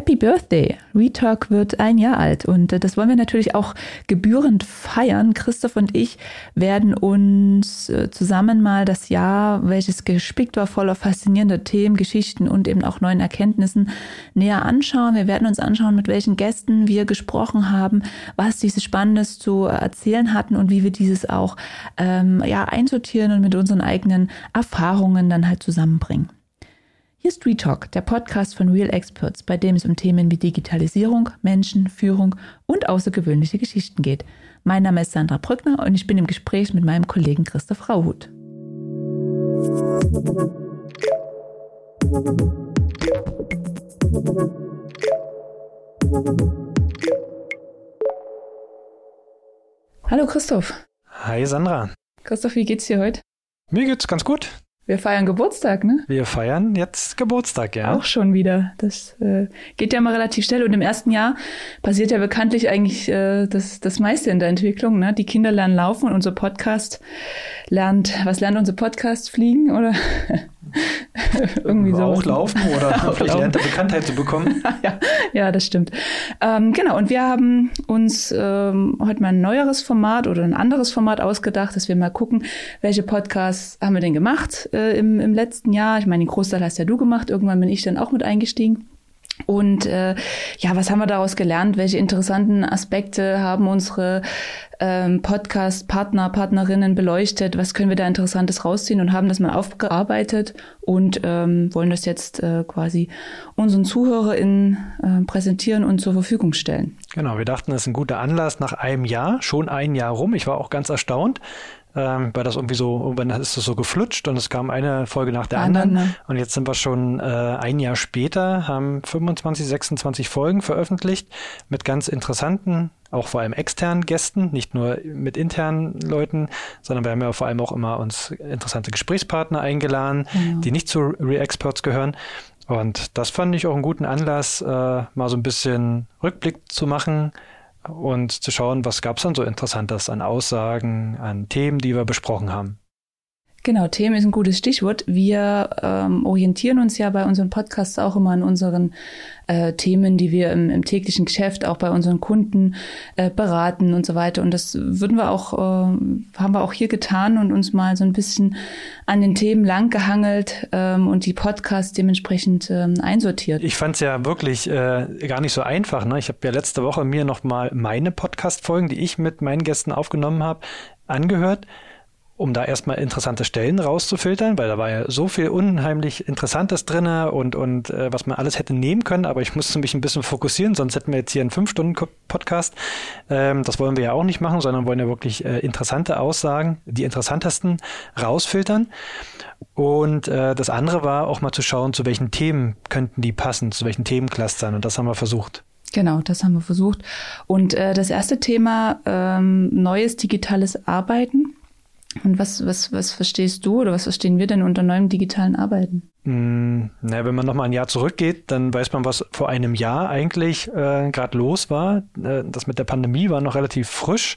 Happy Birthday! Retalk wird ein Jahr alt und äh, das wollen wir natürlich auch gebührend feiern. Christoph und ich werden uns äh, zusammen mal das Jahr, welches gespickt war, voller faszinierender Themen, Geschichten und eben auch neuen Erkenntnissen näher anschauen. Wir werden uns anschauen, mit welchen Gästen wir gesprochen haben, was diese Spannendes zu erzählen hatten und wie wir dieses auch ähm, ja, einsortieren und mit unseren eigenen Erfahrungen dann halt zusammenbringen. Hier ist Retalk, der Podcast von Real Experts, bei dem es um Themen wie Digitalisierung, Menschen, Führung und außergewöhnliche Geschichten geht. Mein Name ist Sandra Brückner und ich bin im Gespräch mit meinem Kollegen Christoph Rauhut. Hallo Christoph. Hi Sandra. Christoph, wie geht's dir heute? Mir geht's ganz gut. Wir feiern Geburtstag, ne? Wir feiern jetzt Geburtstag, ja. Auch schon wieder. Das äh, geht ja mal relativ schnell. Und im ersten Jahr passiert ja bekanntlich eigentlich äh, das, das meiste in der Entwicklung. Ne? Die Kinder lernen laufen und unser Podcast lernt, was lernt unser Podcast fliegen oder irgendwie so. Auch laufen oder auch vielleicht lernt er Bekanntheit zu bekommen. ja, ja, das stimmt. Ähm, genau, und wir haben uns ähm, heute mal ein neueres Format oder ein anderes Format ausgedacht, dass wir mal gucken, welche Podcasts haben wir denn gemacht äh, im, im letzten Jahr. Ich meine, den Großteil hast ja du gemacht, irgendwann bin ich dann auch mit eingestiegen. Und äh, ja, was haben wir daraus gelernt? Welche interessanten Aspekte haben unsere ähm, Podcast-Partner, Partnerinnen beleuchtet? Was können wir da Interessantes rausziehen und haben das mal aufgearbeitet und ähm, wollen das jetzt äh, quasi unseren ZuhörerInnen äh, präsentieren und zur Verfügung stellen. Genau, wir dachten, das ist ein guter Anlass nach einem Jahr, schon ein Jahr rum. Ich war auch ganz erstaunt, ähm, weil das irgendwie so, irgendwann ist es so geflutscht und es kam eine Folge nach der anderen. Ne? Und jetzt sind wir schon äh, ein Jahr später, haben 25, 26 Folgen veröffentlicht mit ganz interessanten, auch vor allem externen Gästen, nicht nur mit internen Leuten, sondern wir haben ja vor allem auch immer uns interessante Gesprächspartner eingeladen, genau. die nicht zu Re-Experts gehören. Und das fand ich auch einen guten Anlass, äh, mal so ein bisschen Rückblick zu machen, und zu schauen, was gab es dann so Interessantes an Aussagen, an Themen, die wir besprochen haben. Genau, Themen ist ein gutes Stichwort. Wir ähm, orientieren uns ja bei unseren Podcasts auch immer an unseren äh, Themen, die wir im, im, täglichen Geschäft auch bei unseren Kunden äh, beraten und so weiter. Und das würden wir auch, äh, haben wir auch hier getan und uns mal so ein bisschen an den Themen langgehangelt ähm, und die Podcasts dementsprechend ähm, einsortiert. Ich fand es ja wirklich äh, gar nicht so einfach. Ne? Ich habe ja letzte Woche mir noch mal meine Podcast-Folgen, die ich mit meinen Gästen aufgenommen habe, angehört um da erstmal interessante Stellen rauszufiltern, weil da war ja so viel unheimlich Interessantes drinne und, und äh, was man alles hätte nehmen können, aber ich musste mich ein bisschen fokussieren, sonst hätten wir jetzt hier einen Fünf-Stunden-Podcast. Ähm, das wollen wir ja auch nicht machen, sondern wollen ja wirklich äh, interessante Aussagen, die interessantesten rausfiltern. Und äh, das andere war auch mal zu schauen, zu welchen Themen könnten die passen, zu welchen Themenclustern und das haben wir versucht. Genau, das haben wir versucht. Und äh, das erste Thema, ähm, neues digitales Arbeiten. Und was, was, was verstehst du oder was verstehen wir denn unter neuem digitalen Arbeiten? Mm, na, wenn man nochmal ein Jahr zurückgeht, dann weiß man, was vor einem Jahr eigentlich äh, gerade los war. Äh, das mit der Pandemie war noch relativ frisch.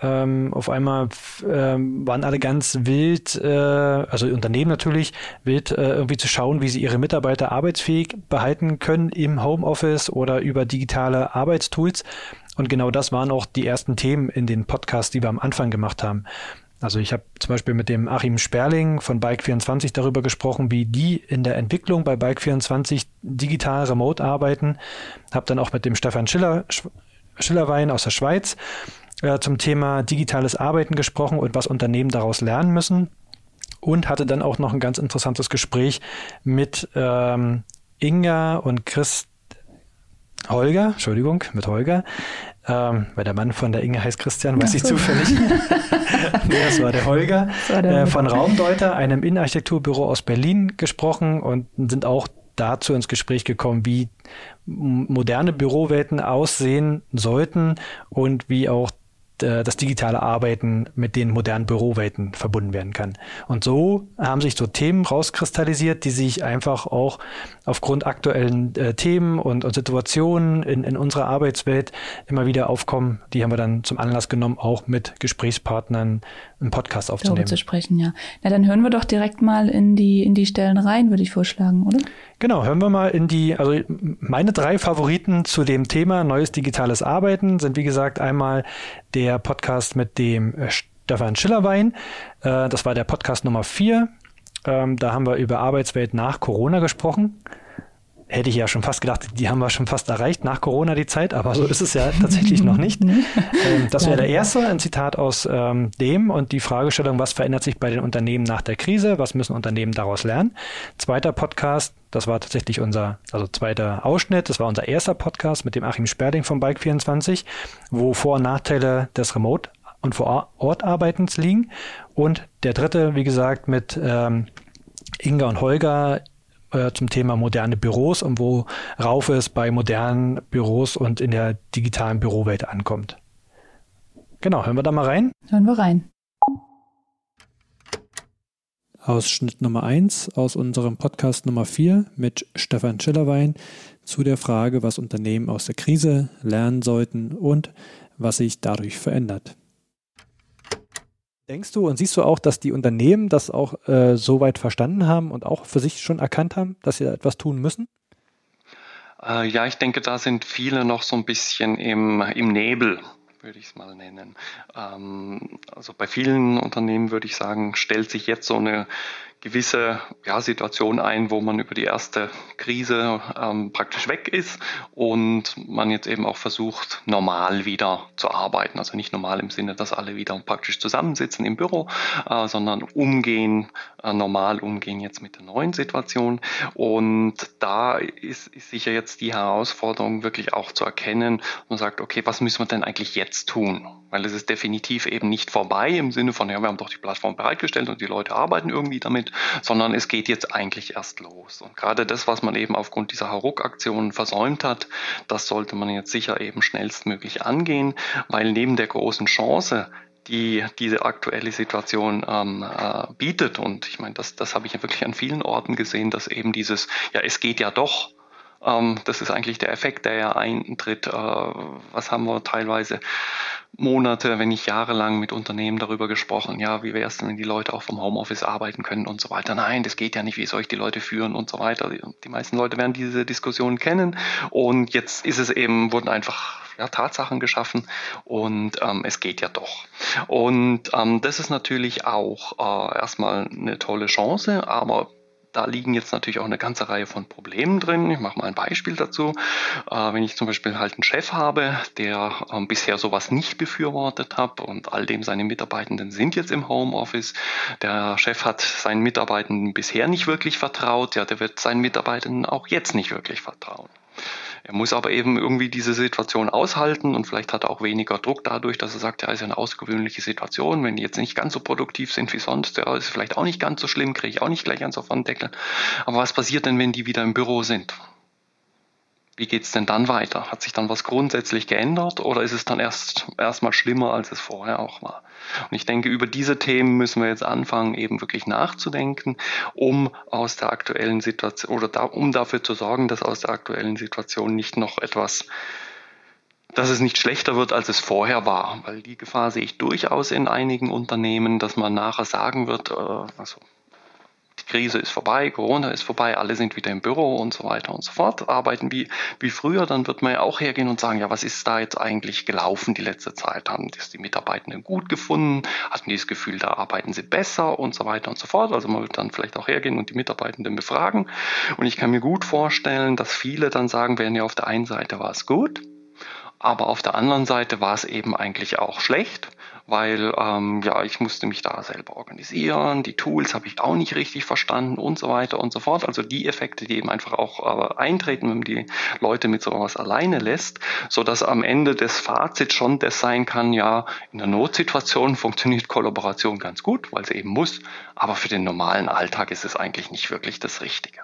Ähm, auf einmal ähm, waren alle ganz wild, äh, also Unternehmen natürlich, wild äh, irgendwie zu schauen, wie sie ihre Mitarbeiter arbeitsfähig behalten können im Homeoffice oder über digitale Arbeitstools. Und genau das waren auch die ersten Themen in den Podcasts, die wir am Anfang gemacht haben. Also ich habe zum Beispiel mit dem Achim Sperling von Bike24 darüber gesprochen, wie die in der Entwicklung bei Bike24 digital remote arbeiten. Habe dann auch mit dem Stefan Schiller, Schillerwein aus der Schweiz äh, zum Thema digitales Arbeiten gesprochen und was Unternehmen daraus lernen müssen. Und hatte dann auch noch ein ganz interessantes Gespräch mit ähm, Inga und Chris Holger, Entschuldigung, mit Holger, ähm, weil der Mann von der Inge heißt Christian, weiß so. ich zufällig. nee, das war der Holger war der äh, von Raumdeuter, einem Innenarchitekturbüro aus Berlin gesprochen und sind auch dazu ins Gespräch gekommen, wie moderne Bürowelten aussehen sollten und wie auch das digitale Arbeiten mit den modernen Bürowelten verbunden werden kann. Und so haben sich so Themen rauskristallisiert, die sich einfach auch aufgrund aktuellen äh, Themen und, und Situationen in, in unserer Arbeitswelt immer wieder aufkommen. Die haben wir dann zum Anlass genommen, auch mit Gesprächspartnern einen Podcast aufzunehmen. Darüber zu sprechen, ja. Na, dann hören wir doch direkt mal in die, in die Stellen rein, würde ich vorschlagen, oder? Genau, hören wir mal in die, also meine drei Favoriten zu dem Thema neues digitales Arbeiten sind, wie gesagt, einmal der Podcast mit dem äh, Stefan Schillerwein. Äh, das war der Podcast Nummer vier. Ähm, da haben wir über Arbeitswelt nach Corona gesprochen hätte ich ja schon fast gedacht, die haben wir schon fast erreicht nach Corona die Zeit, aber so ist es ja tatsächlich noch nicht. Ähm, das wäre der erste, ein Zitat aus ähm, dem und die Fragestellung, was verändert sich bei den Unternehmen nach der Krise, was müssen Unternehmen daraus lernen. Zweiter Podcast, das war tatsächlich unser, also zweiter Ausschnitt, das war unser erster Podcast mit dem Achim Sperling von Bike24, wo Vor- und Nachteile des Remote- und Vor-Ort-Arbeitens liegen. Und der dritte, wie gesagt, mit ähm, Inga und Holger äh, zum Thema moderne Büros und worauf es bei modernen Büros und in der digitalen Bürowelt ankommt. Genau, hören wir da mal rein? Hören wir rein. Ausschnitt Nummer 1 aus unserem Podcast Nummer 4 mit Stefan Schillerwein zu der Frage, was Unternehmen aus der Krise lernen sollten und was sich dadurch verändert. Denkst du und siehst du auch, dass die Unternehmen das auch äh, so weit verstanden haben und auch für sich schon erkannt haben, dass sie etwas tun müssen? Äh, ja, ich denke, da sind viele noch so ein bisschen im, im Nebel würde ich es mal nennen. Ähm, also bei vielen Unternehmen würde ich sagen, stellt sich jetzt so eine gewisse ja, Situation ein, wo man über die erste Krise ähm, praktisch weg ist und man jetzt eben auch versucht, normal wieder zu arbeiten. Also nicht normal im Sinne, dass alle wieder praktisch zusammensitzen im Büro, äh, sondern umgehen, äh, normal umgehen jetzt mit der neuen Situation. Und da ist, ist sicher jetzt die Herausforderung, wirklich auch zu erkennen und sagt, okay, was müssen wir denn eigentlich jetzt tun? Weil es ist definitiv eben nicht vorbei im Sinne von, ja, wir haben doch die Plattform bereitgestellt und die Leute arbeiten irgendwie damit, sondern es geht jetzt eigentlich erst los. Und gerade das, was man eben aufgrund dieser Hauruck-Aktionen versäumt hat, das sollte man jetzt sicher eben schnellstmöglich angehen, weil neben der großen Chance, die diese aktuelle Situation ähm, äh, bietet. Und ich meine, das, das habe ich ja wirklich an vielen Orten gesehen, dass eben dieses, ja, es geht ja doch, ähm, das ist eigentlich der Effekt, der ja eintritt. Äh, was haben wir teilweise Monate, wenn nicht jahrelang mit Unternehmen darüber gesprochen, ja, wie wäre es denn, wenn die Leute auch vom Homeoffice arbeiten können und so weiter. Nein, das geht ja nicht, wie soll ich die Leute führen und so weiter. Die meisten Leute werden diese Diskussion kennen und jetzt ist es eben, wurden einfach ja, Tatsachen geschaffen und ähm, es geht ja doch. Und ähm, das ist natürlich auch äh, erstmal eine tolle Chance, aber da liegen jetzt natürlich auch eine ganze Reihe von Problemen drin. Ich mache mal ein Beispiel dazu. Äh, wenn ich zum Beispiel halt einen Chef habe, der ähm, bisher sowas nicht befürwortet hat und all dem seine Mitarbeitenden sind jetzt im Homeoffice. Der Chef hat seinen Mitarbeitenden bisher nicht wirklich vertraut. Ja, der wird seinen Mitarbeitenden auch jetzt nicht wirklich vertrauen. Er muss aber eben irgendwie diese Situation aushalten und vielleicht hat er auch weniger Druck dadurch, dass er sagt, ja, ist eine außergewöhnliche Situation. Wenn die jetzt nicht ganz so produktiv sind wie sonst, ja, ist vielleicht auch nicht ganz so schlimm, kriege ich auch nicht gleich einen Sofort-Deckel. Aber was passiert denn, wenn die wieder im Büro sind? Wie geht es denn dann weiter? Hat sich dann was grundsätzlich geändert oder ist es dann erst erstmal schlimmer, als es vorher auch war? Und ich denke, über diese Themen müssen wir jetzt anfangen, eben wirklich nachzudenken, um aus der aktuellen Situation oder da, um dafür zu sorgen, dass aus der aktuellen Situation nicht noch etwas dass es nicht schlechter wird, als es vorher war, weil die Gefahr sehe ich durchaus in einigen Unternehmen, dass man nachher sagen wird, äh, also Krise ist vorbei, Corona ist vorbei, alle sind wieder im Büro und so weiter und so fort, arbeiten wie, wie früher, dann wird man ja auch hergehen und sagen, ja, was ist da jetzt eigentlich gelaufen die letzte Zeit? Haben das die Mitarbeitenden gut gefunden? Hatten die das Gefühl, da arbeiten sie besser und so weiter und so fort? Also man wird dann vielleicht auch hergehen und die Mitarbeitenden befragen. Und ich kann mir gut vorstellen, dass viele dann sagen werden, ja, auf der einen Seite war es gut, aber auf der anderen Seite war es eben eigentlich auch schlecht weil ähm, ja, ich musste mich da selber organisieren, die Tools habe ich auch nicht richtig verstanden und so weiter und so fort. Also die Effekte, die eben einfach auch äh, eintreten, wenn man die Leute mit sowas alleine lässt, so dass am Ende das Fazit schon das sein kann, ja, in der Notsituation funktioniert Kollaboration ganz gut, weil sie eben muss, aber für den normalen Alltag ist es eigentlich nicht wirklich das Richtige.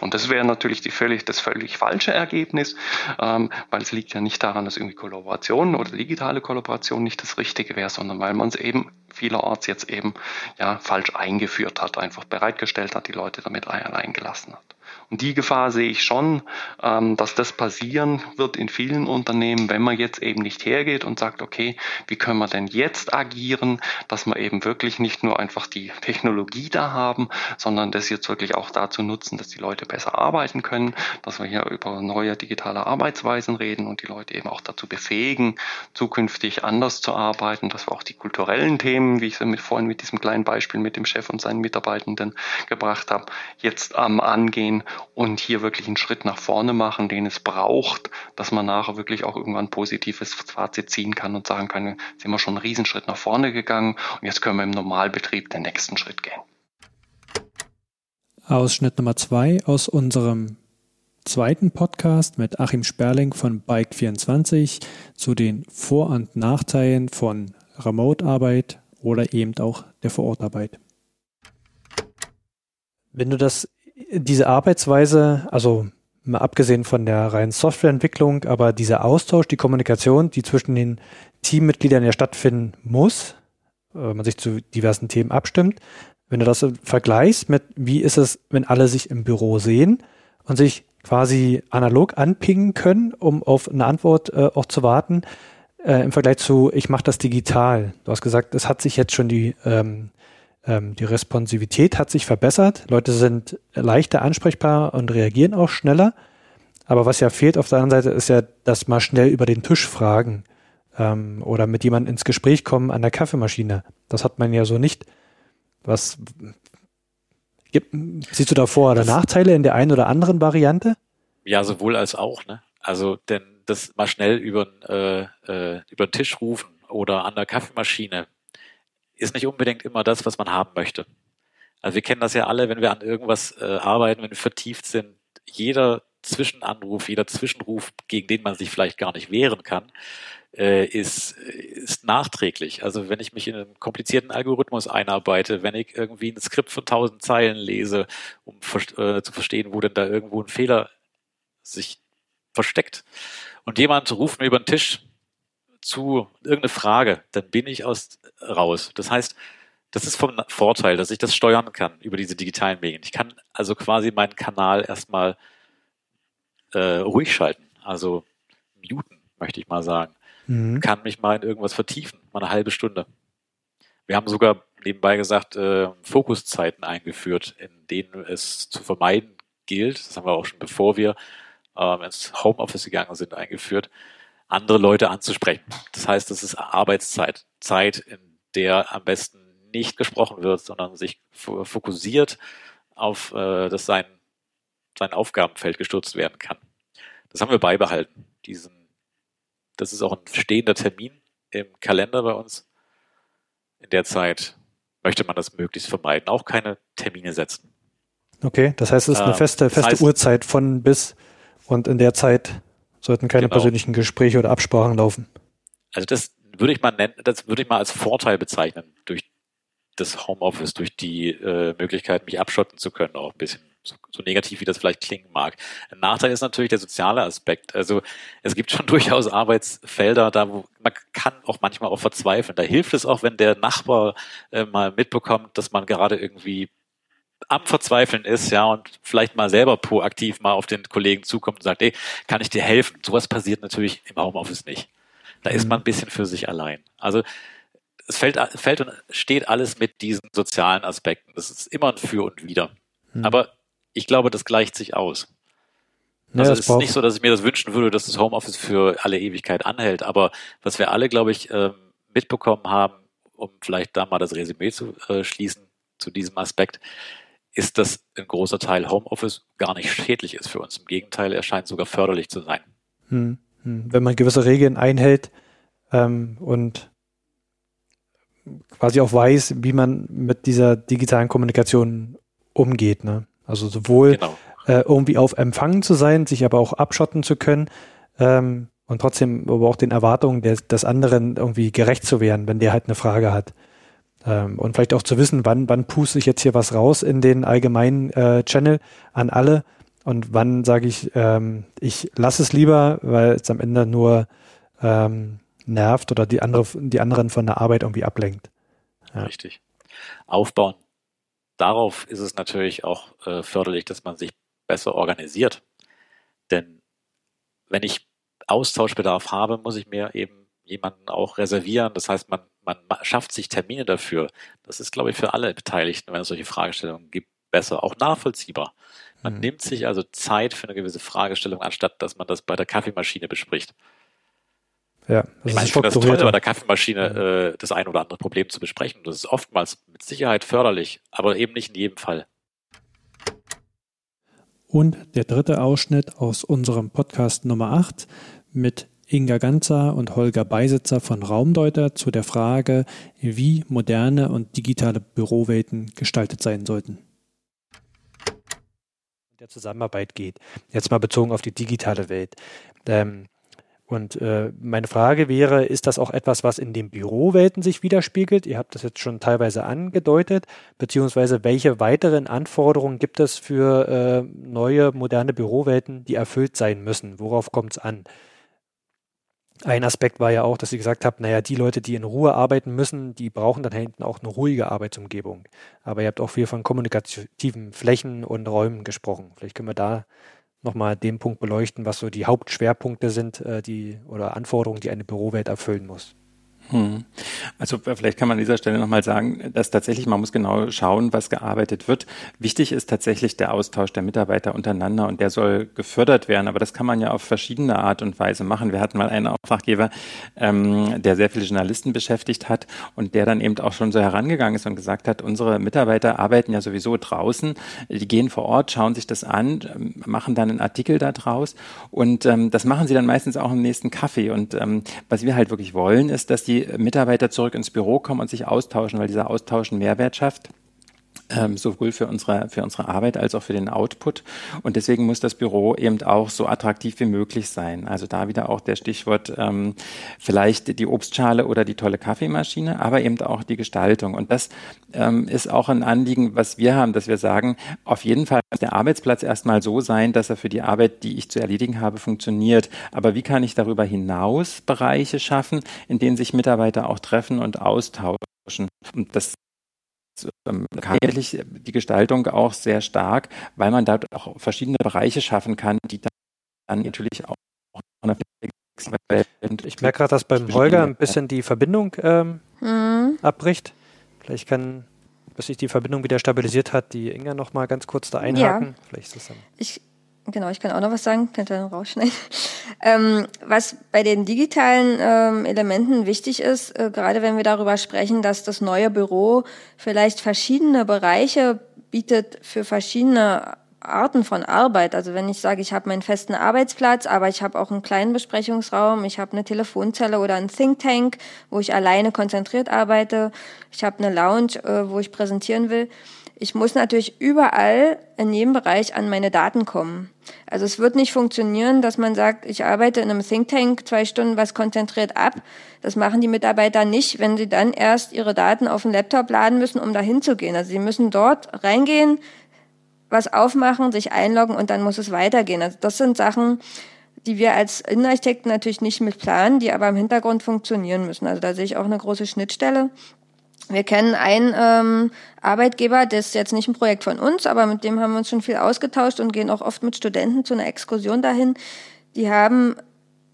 Und das wäre natürlich die völlig, das völlig falsche Ergebnis, ähm, weil es liegt ja nicht daran, dass irgendwie Kollaboration oder digitale Kollaboration nicht das Richtige wäre, sondern weil man es eben vielerorts jetzt eben ja falsch eingeführt hat, einfach bereitgestellt hat, die Leute damit allein gelassen hat. Und die Gefahr sehe ich schon, ähm, dass das passieren wird in vielen Unternehmen, wenn man jetzt eben nicht hergeht und sagt, okay, wie können wir denn jetzt agieren, dass wir eben wirklich nicht nur einfach die Technologie da haben, sondern das jetzt wirklich auch dazu nutzen, dass die Leute besser arbeiten können, dass wir hier über neue digitale Arbeitsweisen reden und die Leute eben auch dazu befähigen, zukünftig anders zu arbeiten, dass wir auch die kulturellen Themen, wie ich es mit vorhin mit diesem kleinen Beispiel mit dem Chef und seinen Mitarbeitenden gebracht habe, jetzt am ähm, angehen und hier wirklich einen Schritt nach vorne machen, den es braucht, dass man nachher wirklich auch irgendwann ein positives Fazit ziehen kann und sagen kann, sind wir schon einen Riesenschritt nach vorne gegangen und jetzt können wir im Normalbetrieb den nächsten Schritt gehen. Ausschnitt Nummer zwei aus unserem zweiten Podcast mit Achim Sperling von Bike24 zu den Vor- und Nachteilen von Remote-Arbeit oder eben auch der Vorortarbeit. Wenn du das diese Arbeitsweise, also mal abgesehen von der reinen Softwareentwicklung, aber dieser Austausch, die Kommunikation, die zwischen den Teammitgliedern ja stattfinden muss, wenn man sich zu diversen Themen abstimmt, wenn du das vergleichst mit, wie ist es, wenn alle sich im Büro sehen und sich quasi analog anpingen können, um auf eine Antwort äh, auch zu warten, äh, im Vergleich zu, ich mache das digital. Du hast gesagt, es hat sich jetzt schon die ähm, ähm, die Responsivität hat sich verbessert. Leute sind leichter ansprechbar und reagieren auch schneller. Aber was ja fehlt auf der anderen Seite ist ja, dass mal schnell über den Tisch fragen ähm, oder mit jemandem ins Gespräch kommen an der Kaffeemaschine. Das hat man ja so nicht. Was gibt, siehst du da Vor- oder Nachteile in der einen oder anderen Variante? Ja, sowohl als auch. Ne? Also denn das mal schnell über, äh, äh, über den Tisch rufen oder an der Kaffeemaschine ist nicht unbedingt immer das, was man haben möchte. Also wir kennen das ja alle, wenn wir an irgendwas äh, arbeiten, wenn wir vertieft sind, jeder Zwischenanruf, jeder Zwischenruf, gegen den man sich vielleicht gar nicht wehren kann, äh, ist, ist nachträglich. Also wenn ich mich in einen komplizierten Algorithmus einarbeite, wenn ich irgendwie ein Skript von tausend Zeilen lese, um äh, zu verstehen, wo denn da irgendwo ein Fehler sich versteckt. Und jemand ruft mir über den Tisch zu irgendeine Frage, dann bin ich aus raus. Das heißt, das ist vom Vorteil, dass ich das steuern kann über diese digitalen Medien. Ich kann also quasi meinen Kanal erstmal äh, ruhig schalten, also muten, möchte ich mal sagen. Mhm. Kann mich mal in irgendwas vertiefen, mal eine halbe Stunde. Wir haben sogar nebenbei gesagt, äh, Fokuszeiten eingeführt, in denen es zu vermeiden gilt, das haben wir auch schon bevor wir ähm, ins Homeoffice gegangen sind, eingeführt, andere Leute anzusprechen. Das heißt, es ist Arbeitszeit, Zeit, in der am besten nicht gesprochen wird, sondern sich fokussiert auf äh, dass sein, sein Aufgabenfeld gestürzt werden kann. Das haben wir beibehalten. Diesen, das ist auch ein stehender Termin im Kalender bei uns. In der Zeit möchte man das möglichst vermeiden, auch keine Termine setzen. Okay, das heißt, es ist eine ähm, feste, feste das heißt, Uhrzeit von bis und in der Zeit Sollten keine genau. persönlichen Gespräche oder Absprachen laufen. Also das würde ich mal nennen, das würde ich mal als Vorteil bezeichnen durch das Homeoffice, durch die äh, Möglichkeit, mich abschotten zu können, auch ein bisschen. So, so negativ, wie das vielleicht klingen mag. Ein Nachteil ist natürlich der soziale Aspekt. Also es gibt schon durchaus Arbeitsfelder, da wo man kann auch manchmal auch verzweifeln. Da hilft es auch, wenn der Nachbar äh, mal mitbekommt, dass man gerade irgendwie am Verzweifeln ist, ja, und vielleicht mal selber proaktiv mal auf den Kollegen zukommt und sagt, ey, kann ich dir helfen? Sowas passiert natürlich im Homeoffice nicht. Da ist man ein bisschen für sich allein. Also es fällt, fällt und steht alles mit diesen sozialen Aspekten. Das ist immer ein Für und Wider. Mhm. Aber ich glaube, das gleicht sich aus. Also ja, es ist nicht so, dass ich mir das wünschen würde, dass das Homeoffice für alle Ewigkeit anhält. Aber was wir alle, glaube ich, ähm, mitbekommen haben, um vielleicht da mal das Resümee zu äh, schließen zu diesem Aspekt, ist, dass ein großer Teil Homeoffice gar nicht schädlich ist für uns. Im Gegenteil, er scheint sogar förderlich zu sein. Hm, hm. Wenn man gewisse Regeln einhält ähm, und quasi auch weiß, wie man mit dieser digitalen Kommunikation umgeht. Ne? Also sowohl genau. äh, irgendwie auf Empfangen zu sein, sich aber auch abschotten zu können ähm, und trotzdem aber auch den Erwartungen des, des anderen irgendwie gerecht zu werden, wenn der halt eine Frage hat. Ähm, und vielleicht auch zu wissen, wann, wann puste ich jetzt hier was raus in den allgemeinen äh, Channel an alle und wann sage ich, ähm, ich lasse es lieber, weil es am Ende nur ähm, nervt oder die, andere, die anderen von der Arbeit irgendwie ablenkt. Ja. Richtig. Aufbauen. Darauf ist es natürlich auch äh, förderlich, dass man sich besser organisiert. Denn wenn ich Austauschbedarf habe, muss ich mir eben jemanden auch reservieren. Das heißt, man, man schafft sich Termine dafür. Das ist, glaube ich, für alle Beteiligten, wenn es solche Fragestellungen gibt, besser, auch nachvollziehbar. Man mhm. nimmt sich also Zeit für eine gewisse Fragestellung, anstatt dass man das bei der Kaffeemaschine bespricht. Ja, das ich meine, ich finde das toll, bei der Kaffeemaschine mhm. äh, das ein oder andere Problem zu besprechen. Das ist oftmals mit Sicherheit förderlich, aber eben nicht in jedem Fall. Und der dritte Ausschnitt aus unserem Podcast Nummer 8 mit Inga Ganzer und Holger Beisitzer von Raumdeuter zu der Frage, wie moderne und digitale Bürowelten gestaltet sein sollten. Der Zusammenarbeit geht. Jetzt mal bezogen auf die digitale Welt. Ähm, und äh, meine Frage wäre, ist das auch etwas, was in den Bürowelten sich widerspiegelt? Ihr habt das jetzt schon teilweise angedeutet, beziehungsweise welche weiteren Anforderungen gibt es für äh, neue, moderne Bürowelten, die erfüllt sein müssen? Worauf kommt es an? Ein Aspekt war ja auch, dass Sie gesagt haben, naja, die Leute, die in Ruhe arbeiten müssen, die brauchen dann hinten auch eine ruhige Arbeitsumgebung. Aber ihr habt auch viel von kommunikativen Flächen und Räumen gesprochen. Vielleicht können wir da nochmal den Punkt beleuchten, was so die Hauptschwerpunkte sind, äh, die oder Anforderungen, die eine Bürowelt erfüllen muss. Hm. Also vielleicht kann man an dieser Stelle nochmal sagen, dass tatsächlich man muss genau schauen, was gearbeitet wird. Wichtig ist tatsächlich der Austausch der Mitarbeiter untereinander und der soll gefördert werden. Aber das kann man ja auf verschiedene Art und Weise machen. Wir hatten mal einen Auftraggeber, ähm, der sehr viele Journalisten beschäftigt hat und der dann eben auch schon so herangegangen ist und gesagt hat, unsere Mitarbeiter arbeiten ja sowieso draußen, die gehen vor Ort, schauen sich das an, ähm, machen dann einen Artikel da draus und ähm, das machen sie dann meistens auch im nächsten Kaffee. Und ähm, was wir halt wirklich wollen, ist, dass die Mitarbeiter zurück ins Büro kommen und sich austauschen, weil dieser Austausch einen Mehrwert schafft ähm, sowohl für unsere, für unsere Arbeit als auch für den Output. Und deswegen muss das Büro eben auch so attraktiv wie möglich sein. Also da wieder auch der Stichwort ähm, vielleicht die Obstschale oder die tolle Kaffeemaschine, aber eben auch die Gestaltung. Und das ähm, ist auch ein Anliegen, was wir haben, dass wir sagen, auf jeden Fall muss der Arbeitsplatz erstmal so sein, dass er für die Arbeit, die ich zu erledigen habe, funktioniert. Aber wie kann ich darüber hinaus Bereiche schaffen, in denen sich Mitarbeiter auch treffen und austauschen? Und das ähm, eigentlich die Gestaltung auch sehr stark, weil man da auch verschiedene Bereiche schaffen kann, die dann natürlich auch eine und ich merke gerade, dass beim Holger ein bisschen die Verbindung ähm, mhm. abbricht. Vielleicht kann, bis sich die Verbindung wieder stabilisiert hat, die Inga noch mal ganz kurz da einhaken. Ja. Vielleicht ist das dann. Ich Genau, ich kann auch noch was sagen, könnt ihr dann rausschneiden. Ähm, was bei den digitalen ähm, Elementen wichtig ist, äh, gerade wenn wir darüber sprechen, dass das neue Büro vielleicht verschiedene Bereiche bietet für verschiedene Arten von Arbeit. Also wenn ich sage, ich habe meinen festen Arbeitsplatz, aber ich habe auch einen kleinen Besprechungsraum, ich habe eine Telefonzelle oder einen Think Tank, wo ich alleine konzentriert arbeite, ich habe eine Lounge, äh, wo ich präsentieren will ich muss natürlich überall in jedem Bereich an meine Daten kommen. Also es wird nicht funktionieren, dass man sagt, ich arbeite in einem Think Tank zwei Stunden was konzentriert ab. Das machen die Mitarbeiter nicht, wenn sie dann erst ihre Daten auf den Laptop laden müssen, um dahin zu gehen. Also sie müssen dort reingehen, was aufmachen, sich einloggen und dann muss es weitergehen. Also das sind Sachen, die wir als Innenarchitekten natürlich nicht mit planen, die aber im Hintergrund funktionieren müssen. Also da sehe ich auch eine große Schnittstelle. Wir kennen einen ähm, Arbeitgeber, das ist jetzt nicht ein Projekt von uns, aber mit dem haben wir uns schon viel ausgetauscht und gehen auch oft mit Studenten zu einer Exkursion dahin. Die haben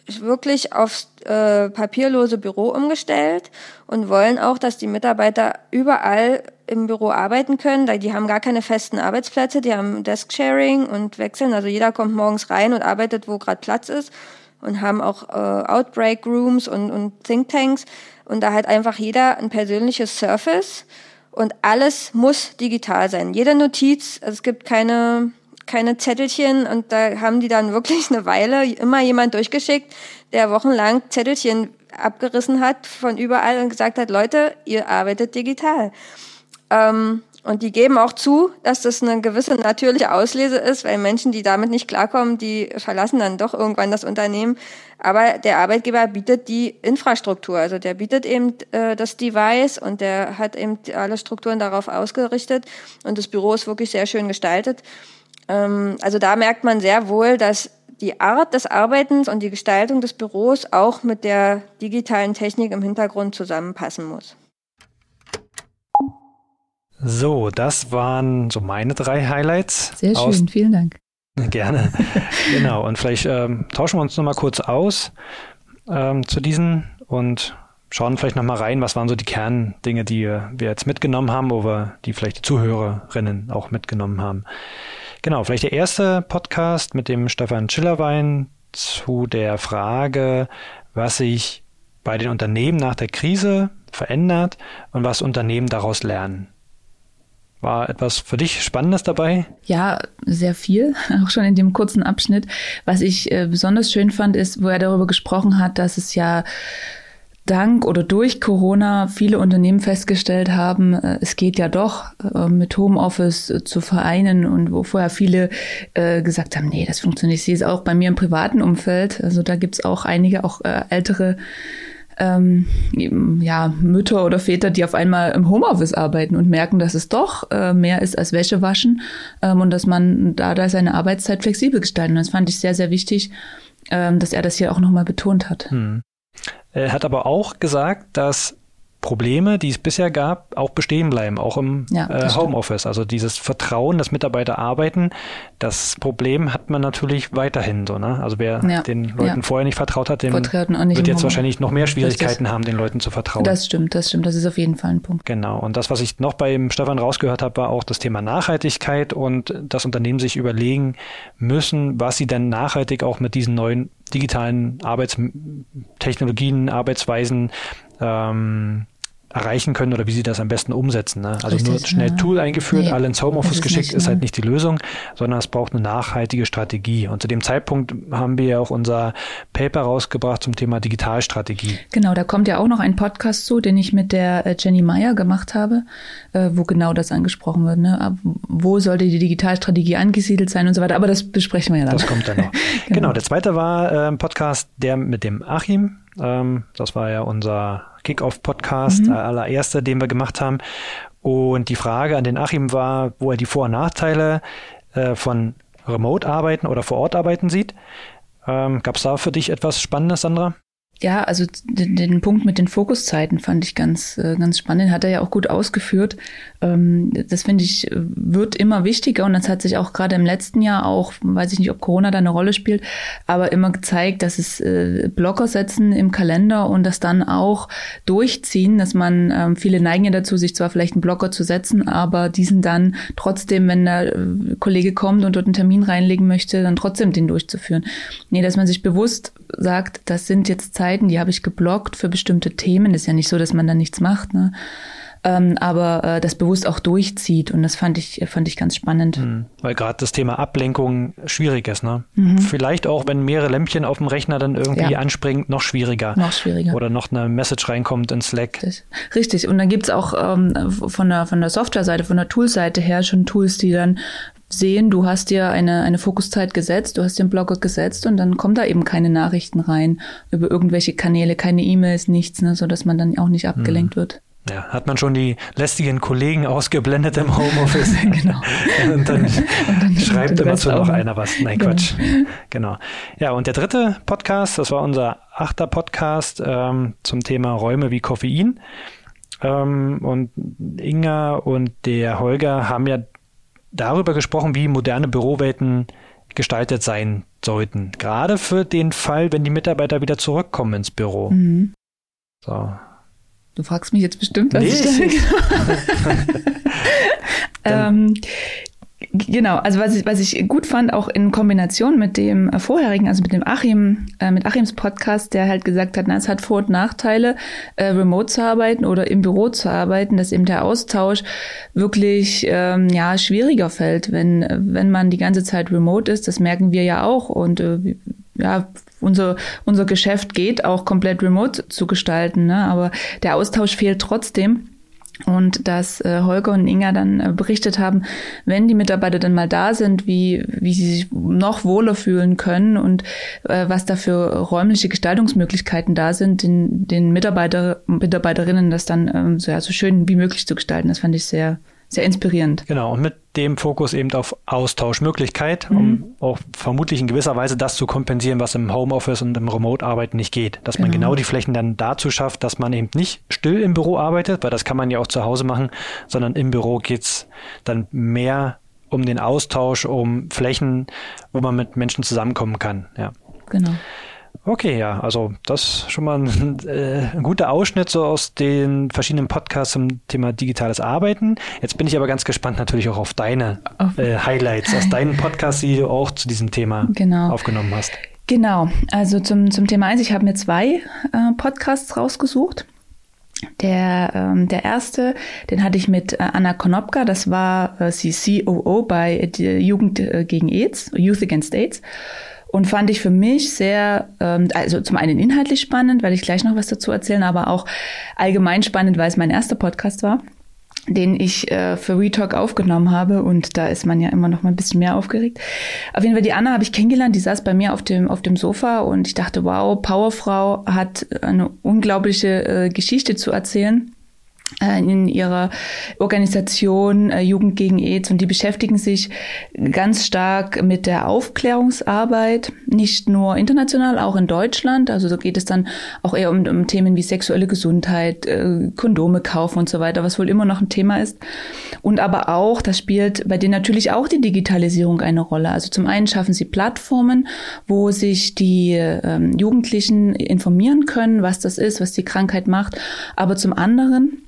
wirklich aufs äh, papierlose Büro umgestellt und wollen auch, dass die Mitarbeiter überall im Büro arbeiten können. Die haben gar keine festen Arbeitsplätze, die haben Desk-Sharing und wechseln. Also jeder kommt morgens rein und arbeitet, wo gerade Platz ist und haben auch äh, Outbreak Rooms und, und Thinktanks und da hat einfach jeder ein persönliches Surface und alles muss digital sein. Jede Notiz, also es gibt keine, keine Zettelchen und da haben die dann wirklich eine Weile immer jemand durchgeschickt, der wochenlang Zettelchen abgerissen hat von überall und gesagt hat, Leute, ihr arbeitet digital. Ähm, und die geben auch zu, dass das eine gewisse natürliche Auslese ist, weil Menschen, die damit nicht klarkommen, die verlassen dann doch irgendwann das Unternehmen. Aber der Arbeitgeber bietet die Infrastruktur, also der bietet eben äh, das Device und der hat eben alle Strukturen darauf ausgerichtet und das Büro ist wirklich sehr schön gestaltet. Ähm, also da merkt man sehr wohl, dass die Art des Arbeitens und die Gestaltung des Büros auch mit der digitalen Technik im Hintergrund zusammenpassen muss. So, das waren so meine drei Highlights. Sehr schön, vielen Dank. Gerne. genau. Und vielleicht ähm, tauschen wir uns nochmal kurz aus ähm, zu diesen und schauen vielleicht nochmal rein, was waren so die Kerndinge, die wir jetzt mitgenommen haben, wo wir die vielleicht die Zuhörerinnen auch mitgenommen haben. Genau, vielleicht der erste Podcast mit dem Stefan Schillerwein zu der Frage, was sich bei den Unternehmen nach der Krise verändert und was Unternehmen daraus lernen. War etwas für dich Spannendes dabei? Ja, sehr viel, auch schon in dem kurzen Abschnitt. Was ich äh, besonders schön fand, ist, wo er darüber gesprochen hat, dass es ja dank oder durch Corona viele Unternehmen festgestellt haben, äh, es geht ja doch äh, mit Homeoffice äh, zu vereinen und wo vorher viele gesagt haben, nee, das funktioniert. Ich sehe es auch bei mir im privaten Umfeld. Also da gibt's auch einige, auch ältere ähm, ja, Mütter oder Väter, die auf einmal im Homeoffice arbeiten und merken, dass es doch äh, mehr ist als Wäsche waschen ähm, und dass man da, da seine Arbeitszeit flexibel gestalten. Das fand ich sehr, sehr wichtig, ähm, dass er das hier auch nochmal betont hat. Hm. Er hat aber auch gesagt, dass Probleme, die es bisher gab, auch bestehen bleiben, auch im ja, äh, Homeoffice. Also dieses Vertrauen, dass Mitarbeiter arbeiten, das Problem hat man natürlich weiterhin so. Ne? Also wer ja, den Leuten ja. vorher nicht vertraut hat, dem wird jetzt wahrscheinlich noch mehr Schwierigkeiten haben, den Leuten zu vertrauen. Das stimmt, das stimmt. Das ist auf jeden Fall ein Punkt. Genau. Und das, was ich noch beim Stefan rausgehört habe, war auch das Thema Nachhaltigkeit und dass Unternehmen sich überlegen müssen, was sie denn nachhaltig auch mit diesen neuen digitalen Arbeitstechnologien, Arbeitsweisen ähm, erreichen können oder wie sie das am besten umsetzen. Ne? Also Richtig, nur schnell ja. Tool eingeführt, nee, alle ins Homeoffice geschickt, nicht, ist halt nicht die Lösung, sondern es braucht eine nachhaltige Strategie. Und zu dem Zeitpunkt haben wir ja auch unser Paper rausgebracht zum Thema Digitalstrategie. Genau, da kommt ja auch noch ein Podcast zu, den ich mit der äh, Jenny Meyer gemacht habe, äh, wo genau das angesprochen wird. Ne? Wo sollte die Digitalstrategie angesiedelt sein und so weiter. Aber das besprechen wir ja dann. Das kommt dann noch. genau. genau. der zweite war äh, ein Podcast, der mit dem Achim ähm, das war ja unser Kickoff-Podcast, mhm. der allererste, den wir gemacht haben. Und die Frage an den Achim war, wo er die Vor- und Nachteile äh, von Remote-Arbeiten oder Vor-Ort-Arbeiten sieht. Ähm, Gab es da für dich etwas Spannendes, Sandra? Ja, also den, den, Punkt mit den Fokuszeiten fand ich ganz, äh, ganz spannend. Hat er ja auch gut ausgeführt. Ähm, das finde ich, wird immer wichtiger und das hat sich auch gerade im letzten Jahr auch, weiß ich nicht, ob Corona da eine Rolle spielt, aber immer gezeigt, dass es äh, Blocker setzen im Kalender und das dann auch durchziehen, dass man, ähm, viele neigen ja dazu, sich zwar vielleicht einen Blocker zu setzen, aber diesen dann trotzdem, wenn der äh, Kollege kommt und dort einen Termin reinlegen möchte, dann trotzdem den durchzuführen. Nee, dass man sich bewusst sagt, das sind jetzt Zeiten, die habe ich geblockt für bestimmte Themen. Ist ja nicht so, dass man da nichts macht, ne? Ähm, aber äh, das bewusst auch durchzieht und das fand ich fand ich ganz spannend. Mhm. Weil gerade das Thema Ablenkung schwierig ist, ne? Mhm. Vielleicht auch, wenn mehrere Lämpchen auf dem Rechner dann irgendwie ja. anspringen, noch schwieriger. Noch schwieriger. Oder noch eine Message reinkommt in Slack. Richtig. Richtig. Und dann gibt's auch ähm, von der von der Software-Seite, von der Tool-Seite her schon Tools, die dann sehen, du hast dir eine, eine Fokuszeit gesetzt, du hast den Blogger gesetzt und dann kommen da eben keine Nachrichten rein über irgendwelche Kanäle, keine E-Mails, nichts, ne, so dass man dann auch nicht abgelenkt hm. wird. Ja, hat man schon die lästigen Kollegen ausgeblendet im Homeoffice. genau. und dann, und dann schreibt immer zu noch einer was. Nein, genau. Quatsch. Genau. Ja, und der dritte Podcast, das war unser achter Podcast ähm, zum Thema Räume wie Koffein. Ähm, und Inga und der Holger haben ja darüber gesprochen, wie moderne Bürowelten gestaltet sein sollten. Gerade für den Fall, wenn die Mitarbeiter wieder zurückkommen ins Büro. Mhm. So. Du fragst mich jetzt bestimmt, was nee, ich da ähm, Genau, also was ich, was ich gut fand, auch in Kombination mit dem äh, vorherigen, also mit dem Achim, äh, mit Achims Podcast, der halt gesagt hat, na, es hat Vor- und Nachteile, äh, remote zu arbeiten oder im Büro zu arbeiten, dass eben der Austausch wirklich ähm, ja schwieriger fällt, wenn wenn man die ganze Zeit remote ist. Das merken wir ja auch und äh, ja, unser, unser Geschäft geht auch komplett remote zu gestalten, ne? aber der Austausch fehlt trotzdem. Und dass äh, Holger und Inga dann äh, berichtet haben, wenn die Mitarbeiter dann mal da sind, wie, wie sie sich noch wohler fühlen können und äh, was da für räumliche Gestaltungsmöglichkeiten da sind, den, den Mitarbeiter, Mitarbeiterinnen das dann ähm, so, ja, so schön wie möglich zu gestalten. Das fand ich sehr, sehr inspirierend. Genau, und mit dem Fokus eben auf Austauschmöglichkeit, mhm. um auch vermutlich in gewisser Weise das zu kompensieren, was im Homeoffice und im Remote-Arbeiten nicht geht. Dass genau. man genau die Flächen dann dazu schafft, dass man eben nicht still im Büro arbeitet, weil das kann man ja auch zu Hause machen, sondern im Büro geht's dann mehr um den Austausch, um Flächen, wo man mit Menschen zusammenkommen kann. Ja. Genau. Okay, ja, also das schon mal ein, äh, ein, guter Ausschnitt so aus den verschiedenen Podcasts zum Thema digitales Arbeiten. Jetzt bin ich aber ganz gespannt natürlich auch auf deine äh, Highlights aus deinen Podcasts, die du auch zu diesem Thema genau. aufgenommen hast. Genau, also zum, zum Thema eins, ich habe mir zwei äh, Podcasts rausgesucht. Der, ähm, der erste, den hatte ich mit äh, Anna Konopka, das war äh, sie COO bei äh, Jugend äh, gegen AIDS, Youth Against AIDS und fand ich für mich sehr, ähm, also zum einen inhaltlich spannend, weil ich gleich noch was dazu erzählen, aber auch allgemein spannend, weil es mein erster Podcast war, den ich äh, für Retalk aufgenommen habe. Und da ist man ja immer noch mal ein bisschen mehr aufgeregt. Auf jeden Fall die Anna habe ich kennengelernt, die saß bei mir auf dem auf dem Sofa und ich dachte, wow, Powerfrau hat eine unglaubliche äh, Geschichte zu erzählen. äh, in ihrer Organisation äh, Jugend gegen AIDS und die beschäftigen sich ganz stark mit der Aufklärungsarbeit, nicht nur international, auch in Deutschland. Also da geht es dann auch eher um, um Themen wie sexuelle Gesundheit, äh, Kondome kaufen und so weiter, was wohl immer noch ein Thema ist. Und aber auch, das spielt bei denen natürlich auch die Digitalisierung eine Rolle. Also zum einen schaffen sie Plattformen, wo sich die ähm, Jugendlichen informieren können, was das ist, was die Krankheit macht, aber zum anderen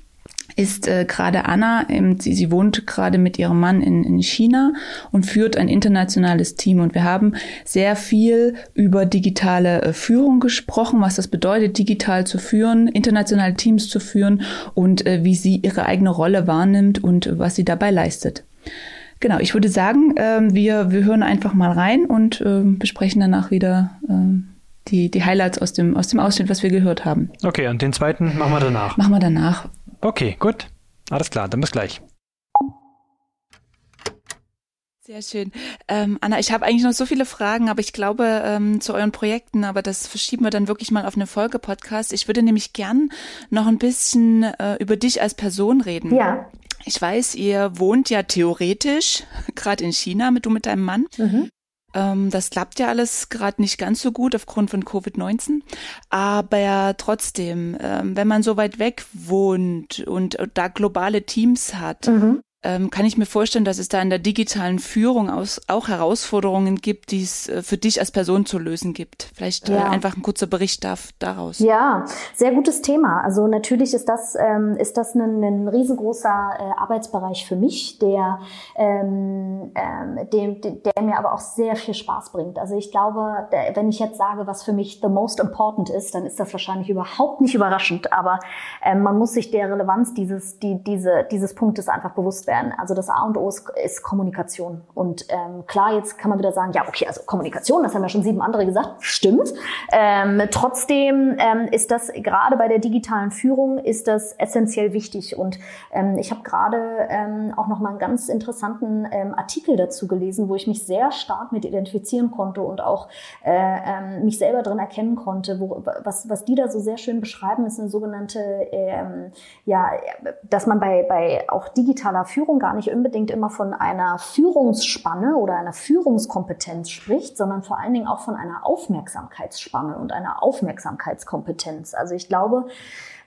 ist äh, gerade Anna, ähm, sie, sie wohnt gerade mit ihrem Mann in, in China und führt ein internationales Team. Und wir haben sehr viel über digitale äh, Führung gesprochen, was das bedeutet, digital zu führen, internationale Teams zu führen und äh, wie sie ihre eigene Rolle wahrnimmt und was sie dabei leistet. Genau, ich würde sagen, äh, wir, wir hören einfach mal rein und äh, besprechen danach wieder äh, die, die Highlights aus dem, aus dem Ausschnitt, was wir gehört haben. Okay, und den zweiten machen wir danach. Machen wir danach. Okay, gut. Alles klar, dann bis gleich. Sehr schön. Ähm, Anna, ich habe eigentlich noch so viele Fragen, aber ich glaube ähm, zu euren Projekten, aber das verschieben wir dann wirklich mal auf eine Folge-Podcast. Ich würde nämlich gern noch ein bisschen äh, über dich als Person reden. Ja. Ich weiß, ihr wohnt ja theoretisch gerade in China, mit du mit deinem Mann. Mhm. Ähm, das klappt ja alles gerade nicht ganz so gut aufgrund von Covid-19. Aber trotzdem, ähm, wenn man so weit weg wohnt und, und da globale Teams hat, mhm ähm, kann ich mir vorstellen, dass es da in der digitalen Führung aus, auch Herausforderungen gibt, die es äh, für dich als Person zu lösen gibt. Vielleicht äh, ja. äh, einfach ein kurzer Bericht darf, daraus. Ja, sehr gutes Thema. Also natürlich ist das, ähm, ist das ein, ein riesengroßer äh, Arbeitsbereich für mich, der, ähm, ähm, dem, der mir aber auch sehr viel Spaß bringt. Also ich glaube, der, wenn ich jetzt sage, was für mich the most important ist, dann ist das wahrscheinlich überhaupt nicht überraschend. Aber ähm, man muss sich der Relevanz dieses, die, diese, dieses Punktes einfach bewusst werden werden. Also das A und O ist, ist Kommunikation. Und ähm, klar, jetzt kann man wieder sagen, ja, okay, also Kommunikation, das haben ja schon sieben andere gesagt, stimmt. Ähm, trotzdem ähm, ist das gerade bei der digitalen Führung ist das essentiell wichtig. Und ähm, ich habe gerade ähm, auch noch mal einen ganz interessanten ähm, Artikel dazu gelesen, wo ich mich sehr stark mit identifizieren konnte und auch äh, ähm, mich selber drin erkennen konnte. Wo, was, was die da so sehr schön beschreiben, ist eine sogenannte, ähm, ja, dass man bei, bei auch digitaler Führung Führung gar nicht unbedingt immer von einer Führungsspanne oder einer Führungskompetenz spricht, sondern vor allen Dingen auch von einer Aufmerksamkeitsspanne und einer Aufmerksamkeitskompetenz. Also ich glaube,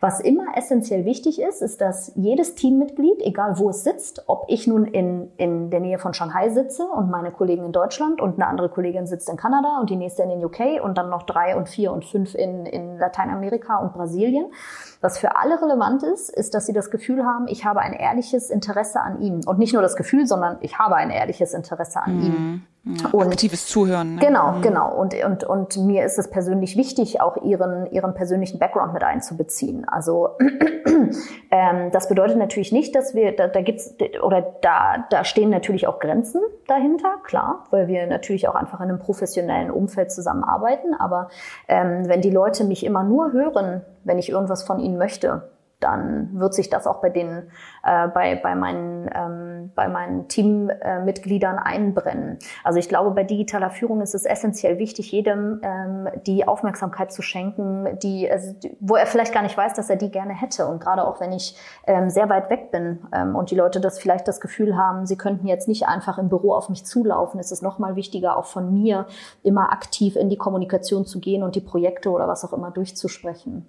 was immer essentiell wichtig ist, ist, dass jedes Teammitglied, egal wo es sitzt, ob ich nun in, in der Nähe von Shanghai sitze und meine Kollegen in Deutschland und eine andere Kollegin sitzt in Kanada und die nächste in den UK und dann noch drei und vier und fünf in, in Lateinamerika und Brasilien, was für alle relevant ist, ist, dass sie das Gefühl haben, ich habe ein ehrliches Interesse an ihnen. Und nicht nur das Gefühl, sondern ich habe ein ehrliches Interesse an mhm. ihnen. Ja, und, aktives Zuhören. Ne? Genau, mhm. genau. Und, und, und mir ist es persönlich wichtig, auch ihren, ihren persönlichen Background mit einzubeziehen. Also ähm, das bedeutet natürlich nicht, dass wir, da, da gibt's oder da, da stehen natürlich auch Grenzen dahinter, klar, weil wir natürlich auch einfach in einem professionellen Umfeld zusammenarbeiten. Aber ähm, wenn die Leute mich immer nur hören, wenn ich irgendwas von ihnen möchte, dann wird sich das auch bei den äh, bei, bei meinen ähm, bei meinen Teammitgliedern einbrennen. Also ich glaube, bei digitaler Führung ist es essentiell wichtig, jedem ähm, die Aufmerksamkeit zu schenken, die, also, wo er vielleicht gar nicht weiß, dass er die gerne hätte. Und gerade auch wenn ich ähm, sehr weit weg bin ähm, und die Leute das vielleicht das Gefühl haben, sie könnten jetzt nicht einfach im Büro auf mich zulaufen, ist es nochmal wichtiger, auch von mir immer aktiv in die Kommunikation zu gehen und die Projekte oder was auch immer durchzusprechen.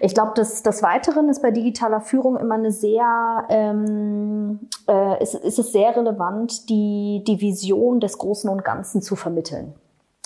Ich glaube, das, des Weiteren ist bei digitaler Führung immer eine sehr, ähm, äh, ist, ist es sehr relevant, die, die Vision des Großen und Ganzen zu vermitteln.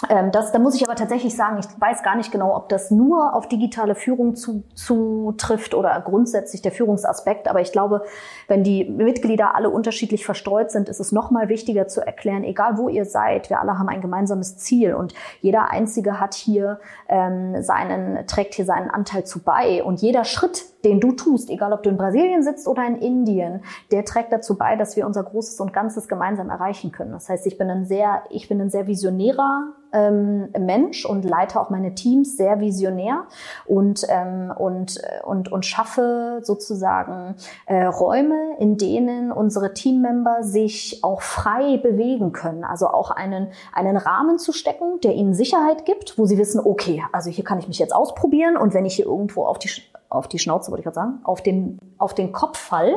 Ähm, das, da muss ich aber tatsächlich sagen, ich weiß gar nicht genau, ob das nur auf digitale Führung zutrifft zu oder grundsätzlich der Führungsaspekt. Aber ich glaube, wenn die Mitglieder alle unterschiedlich verstreut sind, ist es noch mal wichtiger zu erklären, egal wo ihr seid, wir alle haben ein gemeinsames Ziel und jeder Einzige hat hier ähm, seinen, trägt hier seinen Anteil zu bei. Und jeder Schritt, den du tust, egal ob du in Brasilien sitzt oder in Indien, der trägt dazu bei, dass wir unser Großes und Ganzes gemeinsam erreichen können. Das heißt, ich bin ein sehr, ich bin ein sehr visionärer ähm, Mensch und leite auch meine Teams sehr visionär und ähm, und und und schaffe sozusagen äh, Räume, in denen unsere Teammember sich auch frei bewegen können. Also auch einen einen Rahmen zu stecken, der ihnen Sicherheit gibt, wo sie wissen, okay, also hier kann ich mich jetzt ausprobieren und wenn ich hier irgendwo auf die auf die Schnauze, wollte ich gerade sagen, auf den, auf den Kopffall.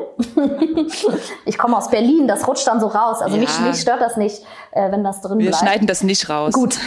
ich komme aus Berlin, das rutscht dann so raus. Also ja. mich, mich stört das nicht, äh, wenn das drin Wir bleibt. Wir schneiden das nicht raus. Gut.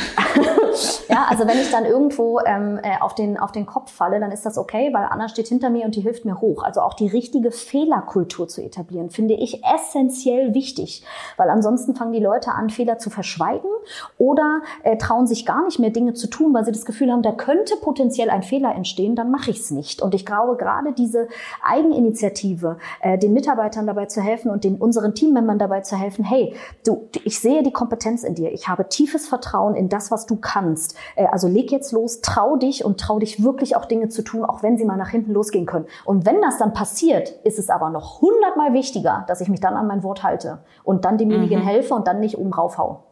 ja, also wenn ich dann irgendwo ähm, äh, auf, den, auf den Kopf falle, dann ist das okay, weil Anna steht hinter mir und die hilft mir hoch. Also auch die richtige Fehlerkultur zu etablieren, finde ich essentiell wichtig. Weil ansonsten fangen die Leute an, Fehler zu verschweigen oder äh, trauen sich gar nicht mehr Dinge zu tun, weil sie das Gefühl haben, da könnte potenziell ein Fehler entstehen, dann mache ich es nicht. Und ich glaube, gerade diese Eigeninitiative, äh, den Mitarbeitern dabei zu helfen und den unseren Teammembern dabei zu helfen, hey, du, ich sehe die Kompetenz in dir, ich habe tiefes Vertrauen in das, was du kannst. Äh, also leg jetzt los, trau dich und trau dich wirklich auch Dinge zu tun, auch wenn sie mal nach hinten losgehen können. Und wenn das dann passiert, ist es aber noch hundertmal wichtiger, dass ich mich dann an mein Wort halte und dann demjenigen mhm. helfe und dann nicht oben raufhau.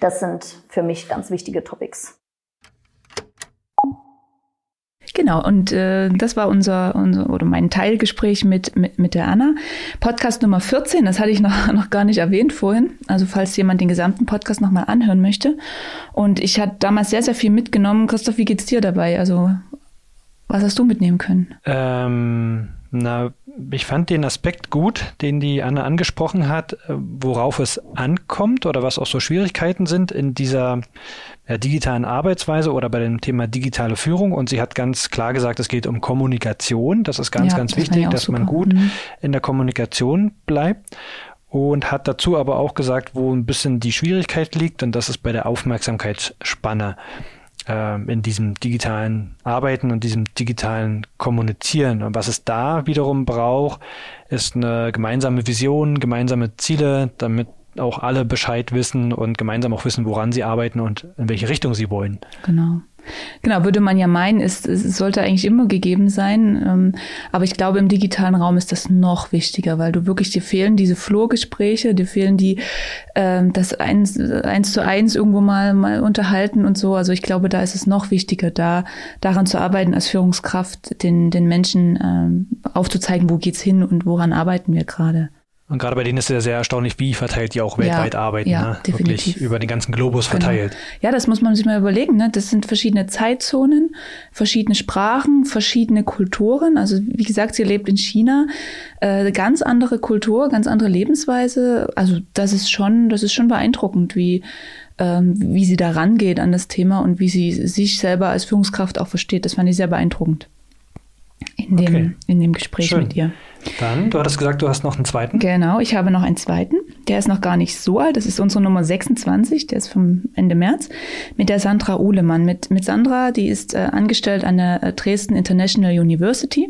Das sind für mich ganz wichtige Topics. Genau, und äh, das war unser, unser oder mein Teilgespräch mit, mit, mit der Anna. Podcast Nummer 14, das hatte ich noch, noch gar nicht erwähnt vorhin. Also falls jemand den gesamten Podcast nochmal anhören möchte. Und ich hatte damals sehr, sehr viel mitgenommen. Christoph, wie geht's dir dabei? Also was hast du mitnehmen können? Ähm, na, ich fand den Aspekt gut, den die Anna angesprochen hat, äh, worauf es ankommt oder was auch so Schwierigkeiten sind in dieser ja, digitalen Arbeitsweise oder bei dem Thema digitale Führung. Und sie hat ganz klar gesagt, es geht um Kommunikation. Das ist ganz, ja, ganz das wichtig, dass super. man gut mhm. in der Kommunikation bleibt. Und hat dazu aber auch gesagt, wo ein bisschen die Schwierigkeit liegt, und das ist bei der Aufmerksamkeitsspanne in diesem digitalen Arbeiten und diesem digitalen Kommunizieren. Und was es da wiederum braucht, ist eine gemeinsame Vision, gemeinsame Ziele, damit auch alle Bescheid wissen und gemeinsam auch wissen, woran sie arbeiten und in welche Richtung sie wollen. Genau. Genau, würde man ja meinen, ist, es sollte eigentlich immer gegeben sein. Ähm, aber ich glaube, im digitalen Raum ist das noch wichtiger, weil du wirklich, dir fehlen diese Flurgespräche, dir fehlen die, ähm, das eins, eins zu eins irgendwo mal, mal unterhalten und so. Also ich glaube, da ist es noch wichtiger, da, daran zu arbeiten als Führungskraft, den, den Menschen ähm, aufzuzeigen, wo geht's hin und woran arbeiten wir gerade. Und gerade bei denen ist es ja sehr erstaunlich, wie verteilt die auch weltweit ja, arbeiten. Ja, ne? definitiv. Wirklich über den ganzen Globus genau. verteilt. Ja, das muss man sich mal überlegen. Ne? Das sind verschiedene Zeitzonen, verschiedene Sprachen, verschiedene Kulturen. Also wie gesagt, sie lebt in China. Äh, ganz andere Kultur, ganz andere Lebensweise. Also das ist schon, das ist schon beeindruckend, wie ähm, wie sie da rangeht an das Thema und wie sie sich selber als Führungskraft auch versteht. Das fand ich sehr beeindruckend in dem, okay. in dem Gespräch Schön. mit ihr. Dann, du hattest gesagt, du hast noch einen zweiten. Genau, ich habe noch einen zweiten. Der ist noch gar nicht so alt. Das ist unsere Nummer 26, der ist vom Ende März, mit der Sandra Uhlemann. Mit, mit Sandra, die ist äh, angestellt an der äh, Dresden International University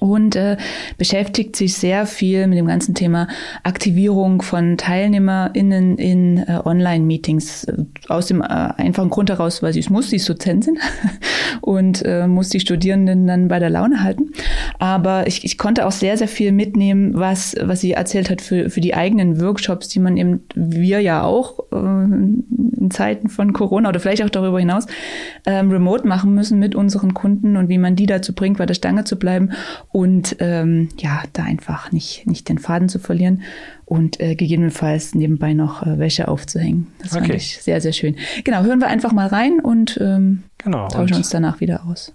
und äh, beschäftigt sich sehr viel mit dem ganzen Thema Aktivierung von TeilnehmerInnen in äh, Online-Meetings. Äh, aus dem äh, einfachen Grund heraus, weil sie es muss, sie ist Dozentin und äh, muss die Studierenden dann bei der Laune halten. Aber ich, ich konnte auch sehr, sehr viel mitnehmen, was, was sie erzählt hat für, für die eigenen Workshops, die man eben, wir ja auch äh, in Zeiten von Corona oder vielleicht auch darüber hinaus ähm, remote machen müssen mit unseren Kunden und wie man die dazu bringt, bei der Stange zu bleiben und ähm, ja, da einfach nicht, nicht den Faden zu verlieren und äh, gegebenenfalls nebenbei noch äh, Wäsche aufzuhängen. Das okay. fand ich sehr, sehr schön. Genau, hören wir einfach mal rein und ähm, genau, tauschen und uns danach wieder aus.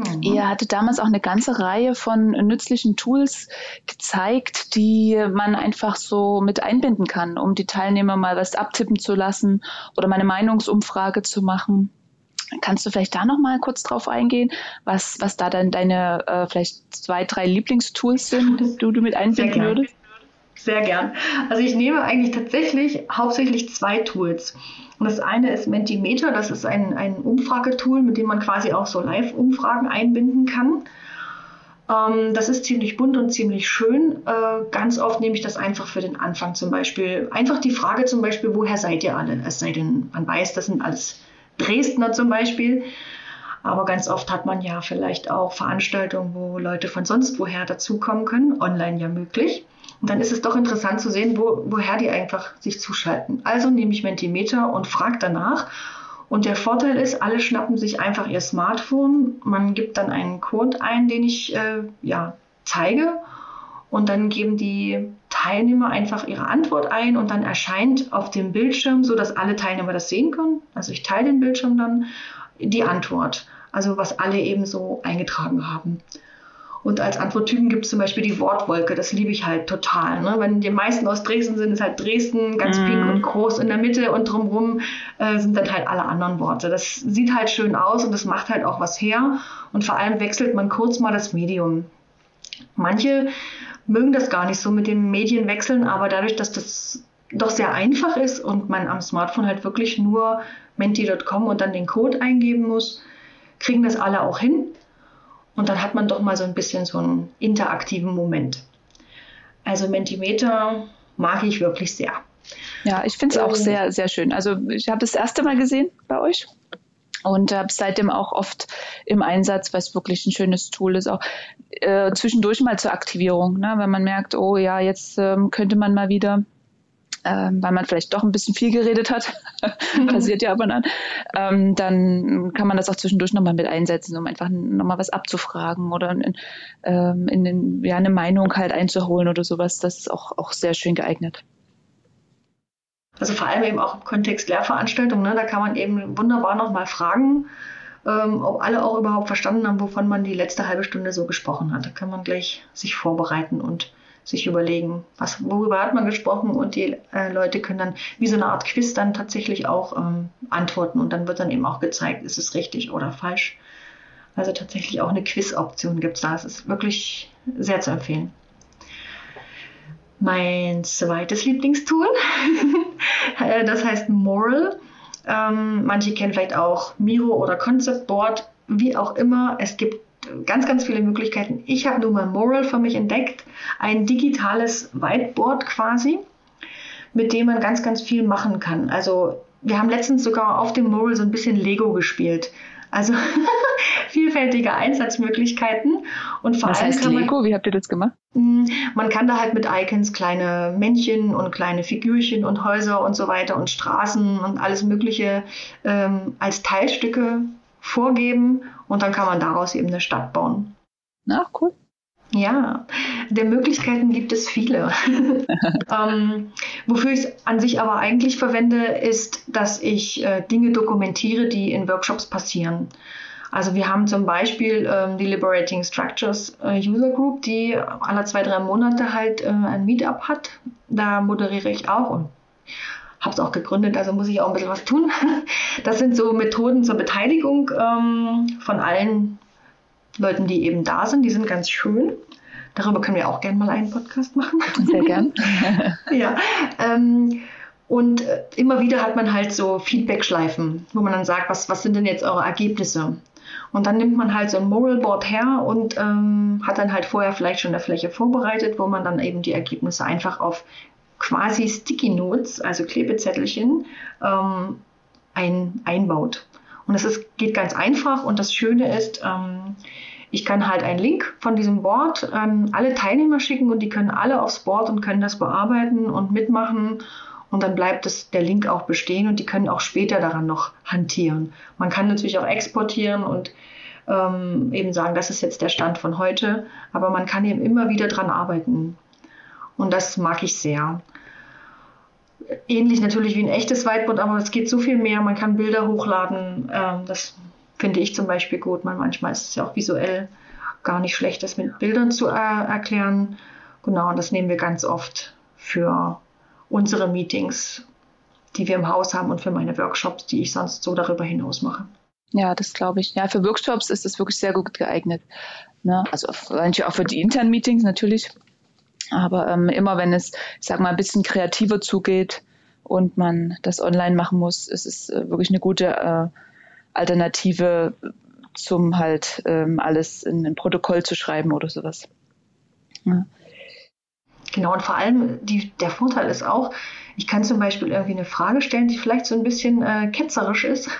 Mhm. Ihr hattet damals auch eine ganze Reihe von nützlichen Tools gezeigt, die man einfach so mit einbinden kann, um die Teilnehmer mal was abtippen zu lassen oder mal eine Meinungsumfrage zu machen. Kannst du vielleicht da noch mal kurz drauf eingehen, was, was da dann deine äh, vielleicht zwei, drei Lieblingstools sind, die du, du mit einbinden würdest? Sehr gern. Also ich nehme eigentlich tatsächlich hauptsächlich zwei Tools. Und das eine ist Mentimeter, das ist ein, ein Umfragetool, mit dem man quasi auch so Live-Umfragen einbinden kann. Ähm, das ist ziemlich bunt und ziemlich schön. Äh, ganz oft nehme ich das einfach für den Anfang zum Beispiel. Einfach die Frage zum Beispiel, woher seid ihr alle? Es sei denn, man weiß, das sind alles Dresdner zum Beispiel. Aber ganz oft hat man ja vielleicht auch Veranstaltungen, wo Leute von sonst woher dazukommen können, online ja möglich. Und dann ist es doch interessant zu sehen, wo, woher die einfach sich zuschalten. Also nehme ich Mentimeter und frage danach. Und der Vorteil ist, alle schnappen sich einfach ihr Smartphone. Man gibt dann einen Code ein, den ich äh, ja, zeige. Und dann geben die Teilnehmer einfach ihre Antwort ein und dann erscheint auf dem Bildschirm, so dass alle Teilnehmer das sehen können. Also ich teile den Bildschirm dann die Antwort. Also was alle eben so eingetragen haben. Und als Antworttypen gibt es zum Beispiel die Wortwolke. Das liebe ich halt total. Ne? Wenn die meisten aus Dresden sind, ist halt Dresden ganz mm. pink und groß in der Mitte und drumherum äh, sind dann halt alle anderen Worte. Das sieht halt schön aus und das macht halt auch was her. Und vor allem wechselt man kurz mal das Medium. Manche mögen das gar nicht so mit den Medien wechseln, aber dadurch, dass das doch sehr einfach ist und man am Smartphone halt wirklich nur menti.com und dann den Code eingeben muss, kriegen das alle auch hin. Und dann hat man doch mal so ein bisschen so einen interaktiven Moment. Also Mentimeter mag ich wirklich sehr. Ja, ich finde es auch ähm, sehr, sehr schön. Also ich habe das erste Mal gesehen bei euch und habe seitdem auch oft im Einsatz, weil es wirklich ein schönes Tool ist, auch äh, zwischendurch mal zur Aktivierung, ne? wenn man merkt, oh ja, jetzt ähm, könnte man mal wieder ähm, weil man vielleicht doch ein bisschen viel geredet hat, passiert ja aber dann, ähm, dann kann man das auch zwischendurch nochmal mit einsetzen, um einfach nochmal was abzufragen oder in, ähm, in ja, eine Meinung halt einzuholen oder sowas. Das ist auch, auch sehr schön geeignet. Also vor allem eben auch im Kontext Lehrveranstaltungen, ne, da kann man eben wunderbar nochmal fragen, ähm, ob alle auch überhaupt verstanden haben, wovon man die letzte halbe Stunde so gesprochen hat. Da kann man gleich sich vorbereiten und sich überlegen, was, worüber hat man gesprochen und die äh, Leute können dann wie so eine Art Quiz dann tatsächlich auch ähm, antworten und dann wird dann eben auch gezeigt, ist es richtig oder falsch. Also tatsächlich auch eine Quiz-Option gibt es da. Es ist wirklich sehr zu empfehlen. Mein zweites Lieblingstool, äh, das heißt Moral. Ähm, manche kennen vielleicht auch Miro oder Concept Board, wie auch immer. Es gibt ganz, ganz viele Möglichkeiten. Ich habe nur mal Moral für mich entdeckt, ein digitales Whiteboard quasi, mit dem man ganz, ganz viel machen kann. Also wir haben letztens sogar auf dem Moral so ein bisschen Lego gespielt. Also vielfältige Einsatzmöglichkeiten und vor Was allem heißt Lego? Man, Wie habt ihr das gemacht? Hm, man kann da halt mit Icons kleine Männchen und kleine Figürchen und Häuser und so weiter und Straßen und alles Mögliche ähm, als Teilstücke vorgeben und dann kann man daraus eben eine Stadt bauen. Ach, cool. Ja, der Möglichkeiten gibt es viele. ähm, wofür ich es an sich aber eigentlich verwende, ist, dass ich äh, Dinge dokumentiere, die in Workshops passieren. Also wir haben zum Beispiel ähm, die Liberating Structures äh, User Group, die alle zwei, drei Monate halt äh, ein Meetup hat. Da moderiere ich auch und habe es auch gegründet, also muss ich auch ein bisschen was tun. Das sind so Methoden zur Beteiligung ähm, von allen Leuten, die eben da sind. Die sind ganz schön. Darüber können wir auch gerne mal einen Podcast machen. Sehr gern. ja. Ähm, und äh, immer wieder hat man halt so Feedback-Schleifen, wo man dann sagt, was, was sind denn jetzt eure Ergebnisse? Und dann nimmt man halt so ein Moral Board her und ähm, hat dann halt vorher vielleicht schon eine Fläche vorbereitet, wo man dann eben die Ergebnisse einfach auf quasi Sticky Notes, also Klebezettelchen, ähm, ein, einbaut. Und das ist, geht ganz einfach und das Schöne ist, ähm, ich kann halt einen Link von diesem Board an alle Teilnehmer schicken und die können alle aufs Board und können das bearbeiten und mitmachen. Und dann bleibt es, der Link auch bestehen und die können auch später daran noch hantieren. Man kann natürlich auch exportieren und ähm, eben sagen, das ist jetzt der Stand von heute, aber man kann eben immer wieder dran arbeiten. Und das mag ich sehr. Ähnlich natürlich wie ein echtes Whiteboard, aber es geht so viel mehr. Man kann Bilder hochladen. Ähm, das finde ich zum Beispiel gut. Man, manchmal ist es ja auch visuell gar nicht schlecht, das mit Bildern zu äh, erklären. Genau, und das nehmen wir ganz oft für unsere Meetings, die wir im Haus haben und für meine Workshops, die ich sonst so darüber hinaus mache. Ja, das glaube ich. Ja, für Workshops ist das wirklich sehr gut geeignet. Ne? Also manche auch für die internen Meetings natürlich. Aber ähm, immer wenn es, ich sag mal, ein bisschen kreativer zugeht und man das online machen muss, ist es äh, wirklich eine gute äh, Alternative zum halt ähm, alles in ein Protokoll zu schreiben oder sowas. Ja. Genau, und vor allem die, der Vorteil ist auch, ich kann zum Beispiel irgendwie eine Frage stellen, die vielleicht so ein bisschen äh, ketzerisch ist.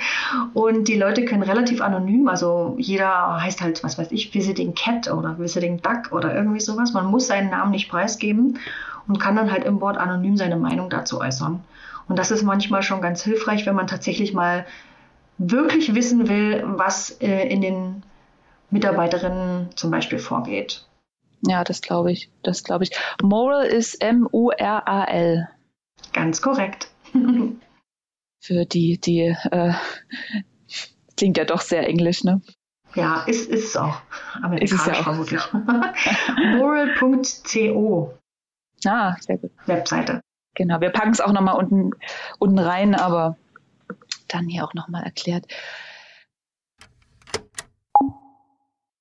und die Leute können relativ anonym, also jeder heißt halt, was weiß ich, Visiting Cat oder Visiting Duck oder irgendwie sowas. Man muss seinen Namen nicht preisgeben und kann dann halt im Wort anonym seine Meinung dazu äußern. Und das ist manchmal schon ganz hilfreich, wenn man tatsächlich mal wirklich wissen will, was äh, in den Mitarbeiterinnen zum Beispiel vorgeht. Ja, das glaube ich. Das glaube ich. Moral ist M-U-R-A-L. Ganz korrekt. Für die, die äh, klingt ja doch sehr englisch, ne? Ja, ist, ist es auch. Amerikanisch ist es ja auch. vermutlich. Moral.co. Ah, sehr gut. Webseite. Genau, wir packen es auch nochmal unten, unten rein, aber dann hier auch nochmal erklärt.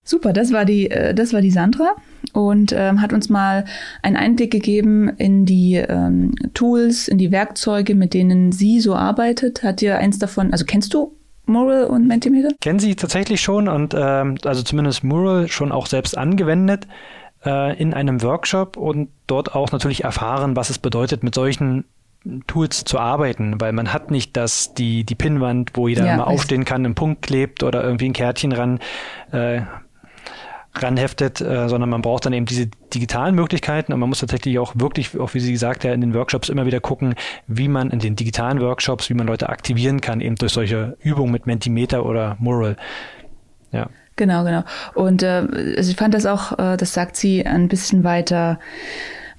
Super, das war die, äh, das war die Sandra und ähm, hat uns mal einen Einblick gegeben in die ähm, Tools, in die Werkzeuge, mit denen sie so arbeitet. Hat dir eins davon, also kennst du Mural und Mentimeter? Kennen sie tatsächlich schon und ähm, also zumindest Mural schon auch selbst angewendet äh, in einem Workshop und dort auch natürlich erfahren, was es bedeutet, mit solchen Tools zu arbeiten, weil man hat nicht das, die, die Pinnwand, wo jeder ja, mal aufstehen kann, einen Punkt klebt oder irgendwie ein Kärtchen ran äh, ranheftet, äh, sondern man braucht dann eben diese digitalen Möglichkeiten und man muss tatsächlich auch wirklich, auch wie sie gesagt hat, in den Workshops immer wieder gucken, wie man in den digitalen Workshops, wie man Leute aktivieren kann, eben durch solche Übungen mit Mentimeter oder Mural. Ja. Genau, genau. Und äh, also ich fand das auch, äh, das sagt sie ein bisschen weiter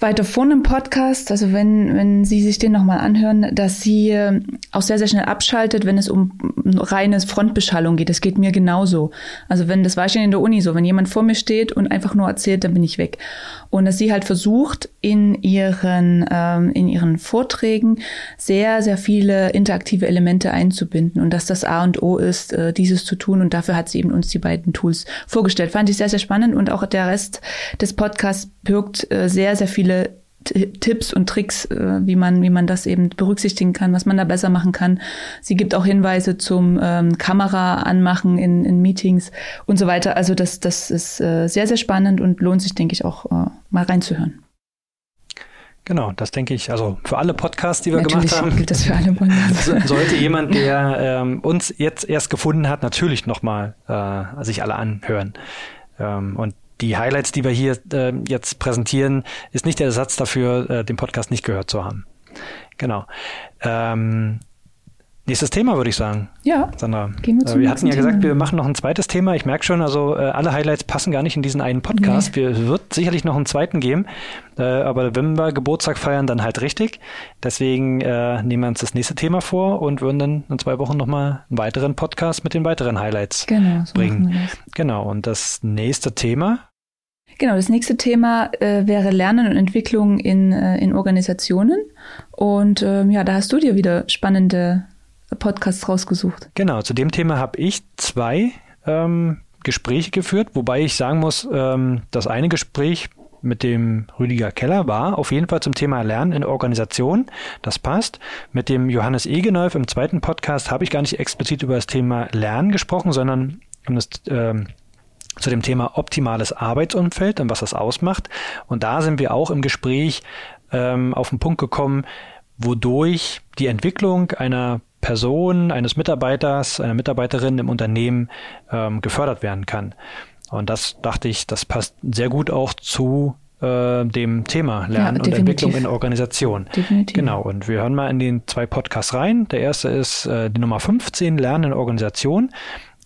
weiter vorne im Podcast, also wenn, wenn Sie sich den nochmal anhören, dass sie äh, auch sehr, sehr schnell abschaltet, wenn es um reine Frontbeschallung geht. Das geht mir genauso. Also wenn, das war ich in der Uni so, wenn jemand vor mir steht und einfach nur erzählt, dann bin ich weg. Und dass sie halt versucht, in ihren, ähm, in ihren Vorträgen sehr, sehr viele interaktive Elemente einzubinden und dass das A und O ist, äh, dieses zu tun. Und dafür hat sie eben uns die beiden Tools vorgestellt. Fand ich sehr, sehr spannend und auch der Rest des Podcasts birgt äh, sehr, sehr viele Tipps und Tricks, äh, wie man, wie man das eben berücksichtigen kann, was man da besser machen kann. Sie gibt auch Hinweise zum ähm, Kamera anmachen in, in Meetings und so weiter. Also das, das ist äh, sehr, sehr spannend und lohnt sich, denke ich, auch äh, mal reinzuhören. Genau, das denke ich, also für alle Podcasts, die wir natürlich gemacht haben. Gilt das für alle Podcasts. sollte jemand, der ähm, uns jetzt erst gefunden hat, natürlich nochmal äh, sich alle anhören. Ähm, und die Highlights, die wir hier äh, jetzt präsentieren, ist nicht der Ersatz dafür, äh, den Podcast nicht gehört zu haben. Genau. Ähm, Nächstes Thema, würde ich sagen. Ja. Sandra. Gehen wir, zum äh, wir hatten ja gesagt, Thema. wir machen noch ein zweites Thema. Ich merke schon, also äh, alle Highlights passen gar nicht in diesen einen Podcast. Nee. Wir wird sicherlich noch einen zweiten geben. Äh, aber wenn wir Geburtstag feiern, dann halt richtig. Deswegen äh, nehmen wir uns das nächste Thema vor und würden dann in zwei Wochen nochmal einen weiteren Podcast mit den weiteren Highlights genau, so bringen. Genau. Und das nächste Thema Genau, das nächste Thema äh, wäre Lernen und Entwicklung in, äh, in Organisationen. Und ähm, ja, da hast du dir wieder spannende Podcasts rausgesucht. Genau, zu dem Thema habe ich zwei ähm, Gespräche geführt, wobei ich sagen muss, ähm, das eine Gespräch mit dem Rüdiger Keller war auf jeden Fall zum Thema Lernen in Organisation. Das passt. Mit dem Johannes Egenolf im zweiten Podcast habe ich gar nicht explizit über das Thema Lernen gesprochen, sondern um das, ähm, zu dem Thema optimales Arbeitsumfeld und was das ausmacht. Und da sind wir auch im Gespräch ähm, auf den Punkt gekommen, wodurch die Entwicklung einer Person, eines Mitarbeiters, einer Mitarbeiterin im Unternehmen ähm, gefördert werden kann. Und das dachte ich, das passt sehr gut auch zu äh, dem Thema Lernen ja, und Entwicklung in Organisation. Definitiv. Genau, und wir hören mal in den zwei Podcasts rein. Der erste ist äh, die Nummer 15, Lernen in Organisation.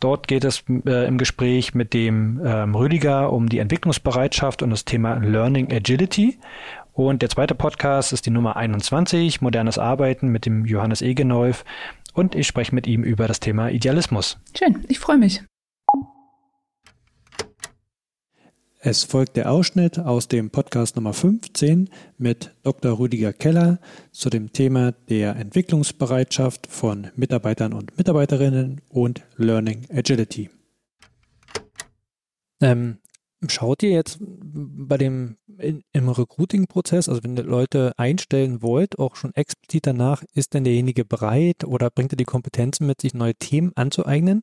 Dort geht es äh, im Gespräch mit dem ähm, Rüdiger um die Entwicklungsbereitschaft und das Thema Learning Agility. Und der zweite Podcast ist die Nummer 21, Modernes Arbeiten mit dem Johannes Egenolf. Und ich spreche mit ihm über das Thema Idealismus. Schön, ich freue mich. Es folgt der Ausschnitt aus dem Podcast Nummer 15 mit Dr. Rüdiger Keller zu dem Thema der Entwicklungsbereitschaft von Mitarbeitern und Mitarbeiterinnen und Learning Agility. Ähm, schaut ihr jetzt bei dem in, im Recruiting-Prozess, also wenn ihr Leute einstellen wollt, auch schon explizit danach, ist denn derjenige bereit oder bringt er die Kompetenzen mit, sich neue Themen anzueignen?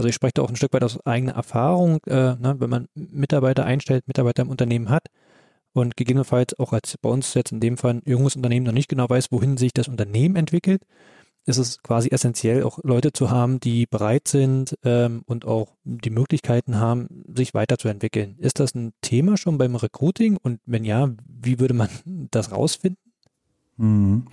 Also ich spreche da auch ein Stück weit aus eigener Erfahrung, äh, ne, wenn man Mitarbeiter einstellt, Mitarbeiter im Unternehmen hat und gegebenenfalls auch als bei uns jetzt in dem Fall ein junges Unternehmen noch nicht genau weiß, wohin sich das Unternehmen entwickelt, ist es quasi essentiell, auch Leute zu haben, die bereit sind ähm, und auch die Möglichkeiten haben, sich weiterzuentwickeln. Ist das ein Thema schon beim Recruiting? Und wenn ja, wie würde man das rausfinden? Mhm.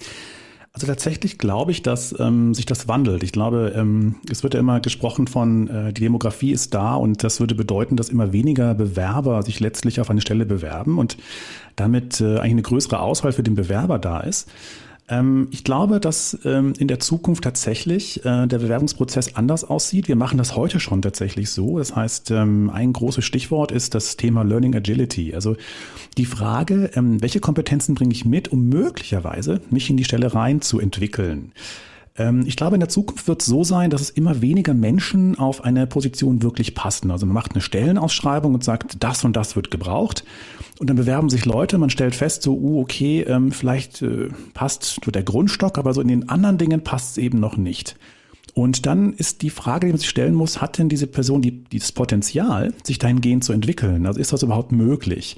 Also tatsächlich glaube ich, dass ähm, sich das wandelt. Ich glaube, ähm, es wird ja immer gesprochen von, äh, die Demografie ist da und das würde bedeuten, dass immer weniger Bewerber sich letztlich auf eine Stelle bewerben und damit äh, eigentlich eine größere Auswahl für den Bewerber da ist. Ähm, ich glaube, dass ähm, in der Zukunft tatsächlich äh, der Bewerbungsprozess anders aussieht. Wir machen das heute schon tatsächlich so. Das heißt, ähm, ein großes Stichwort ist das Thema Learning Agility. Also die Frage, welche Kompetenzen bringe ich mit, um möglicherweise mich in die Stelle rein zu entwickeln. Ähm, ich glaube, in der Zukunft wird es so sein, dass es immer weniger Menschen auf eine Position wirklich passen. Also man macht eine Stellenausschreibung und sagt, das und das wird gebraucht. Und dann bewerben sich Leute, man stellt fest, so, uh, okay, ähm, vielleicht äh, passt nur der Grundstock, aber so in den anderen Dingen passt es eben noch nicht. Und dann ist die Frage, die man sich stellen muss, hat denn diese Person die, dieses Potenzial, sich dahingehend zu entwickeln? Also ist das überhaupt möglich?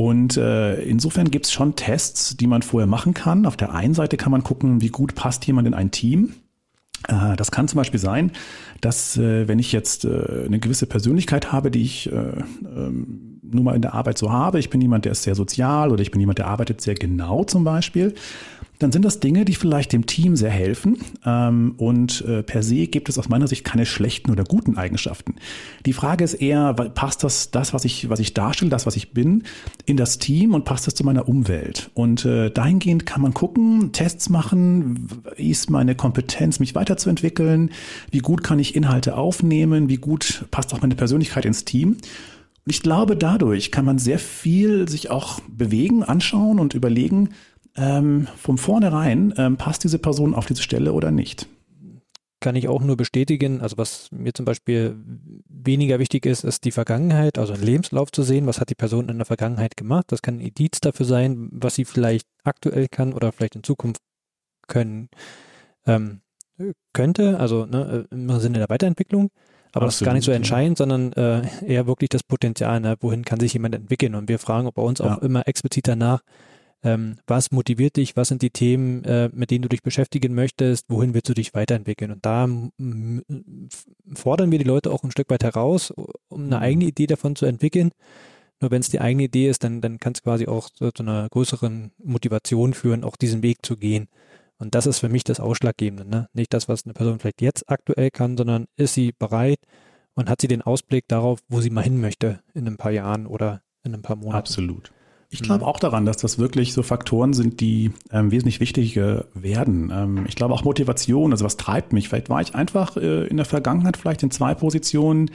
Und äh, insofern gibt es schon Tests, die man vorher machen kann. Auf der einen Seite kann man gucken, wie gut passt jemand in ein Team. Äh, das kann zum Beispiel sein, dass äh, wenn ich jetzt äh, eine gewisse Persönlichkeit habe, die ich äh, ähm, nur mal in der Arbeit so habe, ich bin jemand, der ist sehr sozial oder ich bin jemand, der arbeitet sehr genau zum Beispiel, dann sind das Dinge, die vielleicht dem Team sehr helfen. Ähm, und äh, per se gibt es aus meiner Sicht keine schlechten oder guten Eigenschaften. Die Frage ist eher, passt das, das was, ich, was ich darstelle, das, was ich bin, in das Team und passt das zu meiner Umwelt? Und äh, dahingehend kann man gucken, Tests machen, ist meine Kompetenz, mich weiterzuentwickeln, wie gut kann ich Inhalte aufnehmen, wie gut passt auch meine Persönlichkeit ins Team. Und ich glaube, dadurch kann man sehr viel sich auch bewegen, anschauen und überlegen, ähm, von vornherein, ähm, passt diese Person auf diese Stelle oder nicht? Kann ich auch nur bestätigen. Also was mir zum Beispiel weniger wichtig ist, ist die Vergangenheit, also einen Lebenslauf zu sehen. Was hat die Person in der Vergangenheit gemacht? Das kann ein Indiz dafür sein, was sie vielleicht aktuell kann oder vielleicht in Zukunft können ähm, könnte. Also ne, im Sinne der Weiterentwicklung. Aber Absolut, das ist gar nicht so entscheidend, sondern äh, eher wirklich das Potenzial, ne? wohin kann sich jemand entwickeln. Und wir fragen bei uns auch ja. immer explizit danach, ähm, was motiviert dich, was sind die Themen, äh, mit denen du dich beschäftigen möchtest, wohin willst du dich weiterentwickeln. Und da fordern wir die Leute auch ein Stück weit heraus, um eine mhm. eigene Idee davon zu entwickeln. Nur wenn es die eigene Idee ist, dann, dann kann es quasi auch zu, zu einer größeren Motivation führen, auch diesen Weg zu gehen. Und das ist für mich das Ausschlaggebende. Ne? Nicht das, was eine Person vielleicht jetzt aktuell kann, sondern ist sie bereit und hat sie den Ausblick darauf, wo sie mal hin möchte in ein paar Jahren oder in ein paar Monaten. Absolut. Ich glaube auch daran, dass das wirklich so Faktoren sind, die ähm, wesentlich wichtiger werden. Ähm, ich glaube auch Motivation, also was treibt mich? Vielleicht war ich einfach äh, in der Vergangenheit vielleicht in zwei Positionen,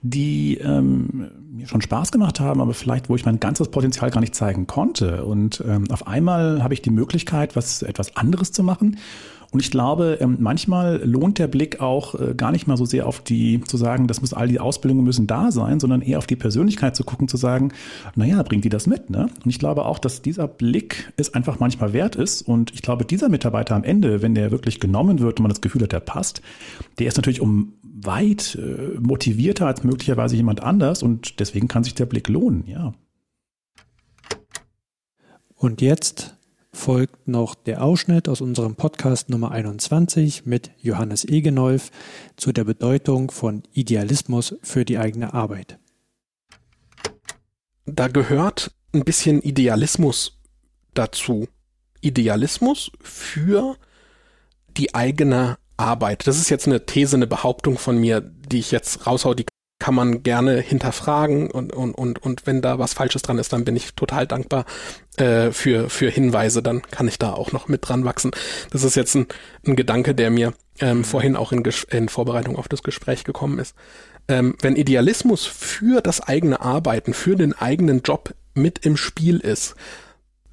die ähm, mir schon Spaß gemacht haben, aber vielleicht, wo ich mein ganzes Potenzial gar nicht zeigen konnte. Und ähm, auf einmal habe ich die Möglichkeit, was etwas anderes zu machen und ich glaube, ähm, manchmal lohnt der Blick auch äh, gar nicht mal so sehr auf die, zu sagen, das muss all die Ausbildungen müssen da sein, sondern eher auf die Persönlichkeit zu gucken, zu sagen, naja, bringt die das mit, ne? Und ich glaube auch, dass dieser Blick es einfach manchmal wert ist. Und ich glaube, dieser Mitarbeiter am Ende, wenn der wirklich genommen wird und man das Gefühl hat, der passt, der ist natürlich um weit äh, motivierter als möglicherweise jemand anders und deswegen kann sich der Blick lohnen, ja. Und jetzt folgt noch der Ausschnitt aus unserem Podcast Nummer 21 mit Johannes Egenolf zu der Bedeutung von Idealismus für die eigene Arbeit. Da gehört ein bisschen Idealismus dazu. Idealismus für die eigene Arbeit. Das ist jetzt eine These, eine Behauptung von mir, die ich jetzt raushau, die kann man gerne hinterfragen und, und, und, und wenn da was Falsches dran ist, dann bin ich total dankbar äh, für, für Hinweise, dann kann ich da auch noch mit dran wachsen. Das ist jetzt ein, ein Gedanke, der mir ähm, vorhin auch in, in Vorbereitung auf das Gespräch gekommen ist. Ähm, wenn Idealismus für das eigene Arbeiten, für den eigenen Job mit im Spiel ist,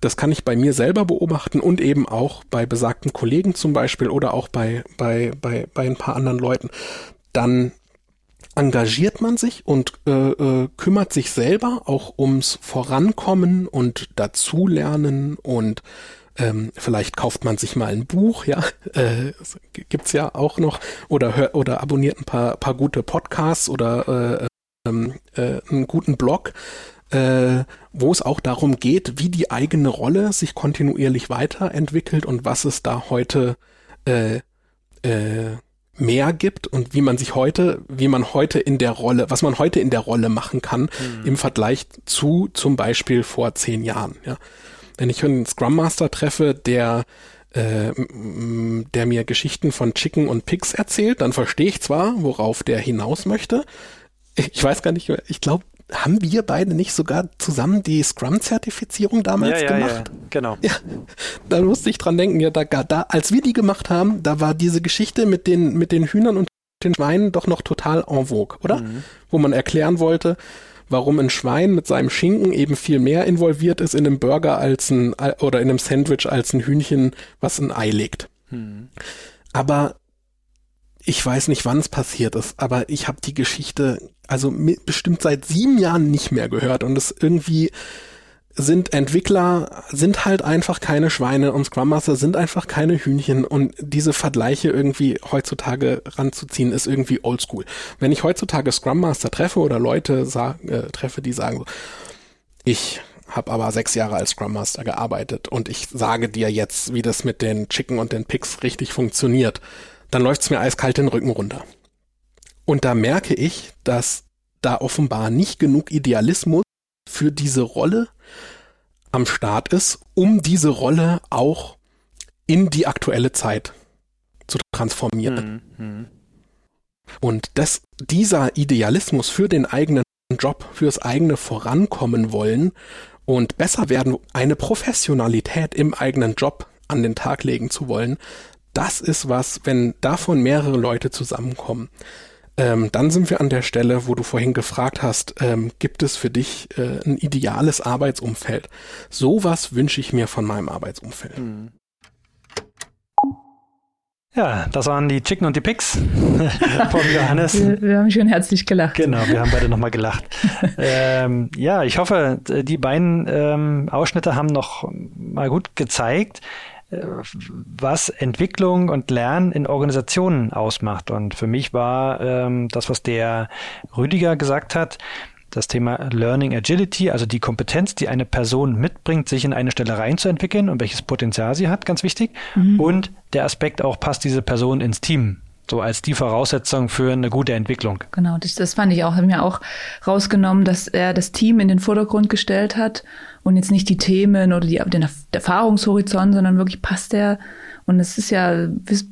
das kann ich bei mir selber beobachten und eben auch bei besagten Kollegen zum Beispiel oder auch bei, bei, bei, bei ein paar anderen Leuten, dann engagiert man sich und äh, äh, kümmert sich selber auch ums Vorankommen und Dazulernen und ähm, vielleicht kauft man sich mal ein Buch, ja, äh, gibt's ja auch noch oder hört oder abonniert ein paar paar gute Podcasts oder äh, ähm, äh, einen guten Blog, äh, wo es auch darum geht, wie die eigene Rolle sich kontinuierlich weiterentwickelt und was es da heute äh, äh, mehr gibt und wie man sich heute, wie man heute in der Rolle, was man heute in der Rolle machen kann mhm. im Vergleich zu zum Beispiel vor zehn Jahren. Ja. Wenn ich einen Scrum Master treffe, der äh, der mir Geschichten von Chicken und Pigs erzählt, dann verstehe ich zwar, worauf der hinaus möchte. Ich weiß gar nicht, ich glaube, haben wir beide nicht sogar zusammen die Scrum-Zertifizierung damals ja, ja, gemacht? Ja, genau. Ja, da musste ich dran denken, ja, da, da, als wir die gemacht haben, da war diese Geschichte mit den, mit den Hühnern und den Schweinen doch noch total en vogue, oder? Mhm. Wo man erklären wollte, warum ein Schwein mit seinem Schinken eben viel mehr involviert ist in einem Burger als ein, oder in einem Sandwich als ein Hühnchen, was ein Ei legt. Mhm. Aber ich weiß nicht, wann es passiert ist, aber ich habe die Geschichte also bestimmt seit sieben Jahren nicht mehr gehört und es irgendwie sind Entwickler, sind halt einfach keine Schweine und Scrum Master sind einfach keine Hühnchen und diese Vergleiche irgendwie heutzutage ranzuziehen ist irgendwie oldschool. Wenn ich heutzutage Scrum Master treffe oder Leute äh, treffe, die sagen so, ich habe aber sechs Jahre als Scrum Master gearbeitet und ich sage dir jetzt, wie das mit den Chicken und den Picks richtig funktioniert, dann läuft's mir eiskalt den Rücken runter. Und da merke ich, dass da offenbar nicht genug Idealismus für diese Rolle am Start ist, um diese Rolle auch in die aktuelle Zeit zu transformieren. Mhm. Und dass dieser Idealismus für den eigenen Job, fürs eigene Vorankommen wollen und besser werden, eine Professionalität im eigenen Job an den Tag legen zu wollen, das ist was, wenn davon mehrere Leute zusammenkommen, ähm, dann sind wir an der Stelle, wo du vorhin gefragt hast, ähm, gibt es für dich äh, ein ideales Arbeitsumfeld? Sowas wünsche ich mir von meinem Arbeitsumfeld. Mhm. Ja, das waren die Chicken und die Pigs von Johannes. Wir, wir, haben schon herzlich gelacht. Genau, wir haben beide nochmal gelacht. ähm, ja, ich hoffe, die beiden ähm, Ausschnitte haben noch mal gut gezeigt, was Entwicklung und Lernen in Organisationen ausmacht. Und für mich war ähm, das, was der Rüdiger gesagt hat, das Thema Learning Agility, also die Kompetenz, die eine Person mitbringt, sich in eine Stelle reinzuentwickeln und welches Potenzial sie hat, ganz wichtig. Mhm. Und der Aspekt auch, passt diese Person ins Team so als die Voraussetzung für eine gute Entwicklung. Genau, das, das fand ich auch, haben wir auch rausgenommen, dass er das Team in den Vordergrund gestellt hat und jetzt nicht die Themen oder die, den Erfahrungshorizont, sondern wirklich passt er. Und es ist ja,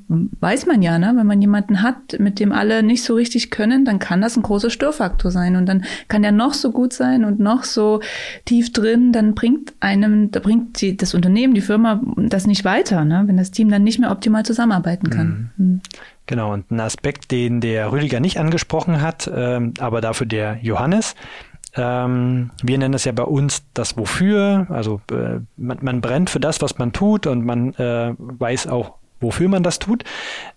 weiß man ja, ne? wenn man jemanden hat, mit dem alle nicht so richtig können, dann kann das ein großer Störfaktor sein. Und dann kann der noch so gut sein und noch so tief drin, dann bringt einem, da bringt die, das Unternehmen, die Firma das nicht weiter, ne? wenn das Team dann nicht mehr optimal zusammenarbeiten kann. Mhm. Mhm. Genau, und ein Aspekt, den der Rüdiger nicht angesprochen hat, ähm, aber dafür der Johannes. Ähm, wir nennen es ja bei uns das Wofür. Also äh, man, man, brennt für das, was man tut und man äh, weiß auch, wofür man das tut.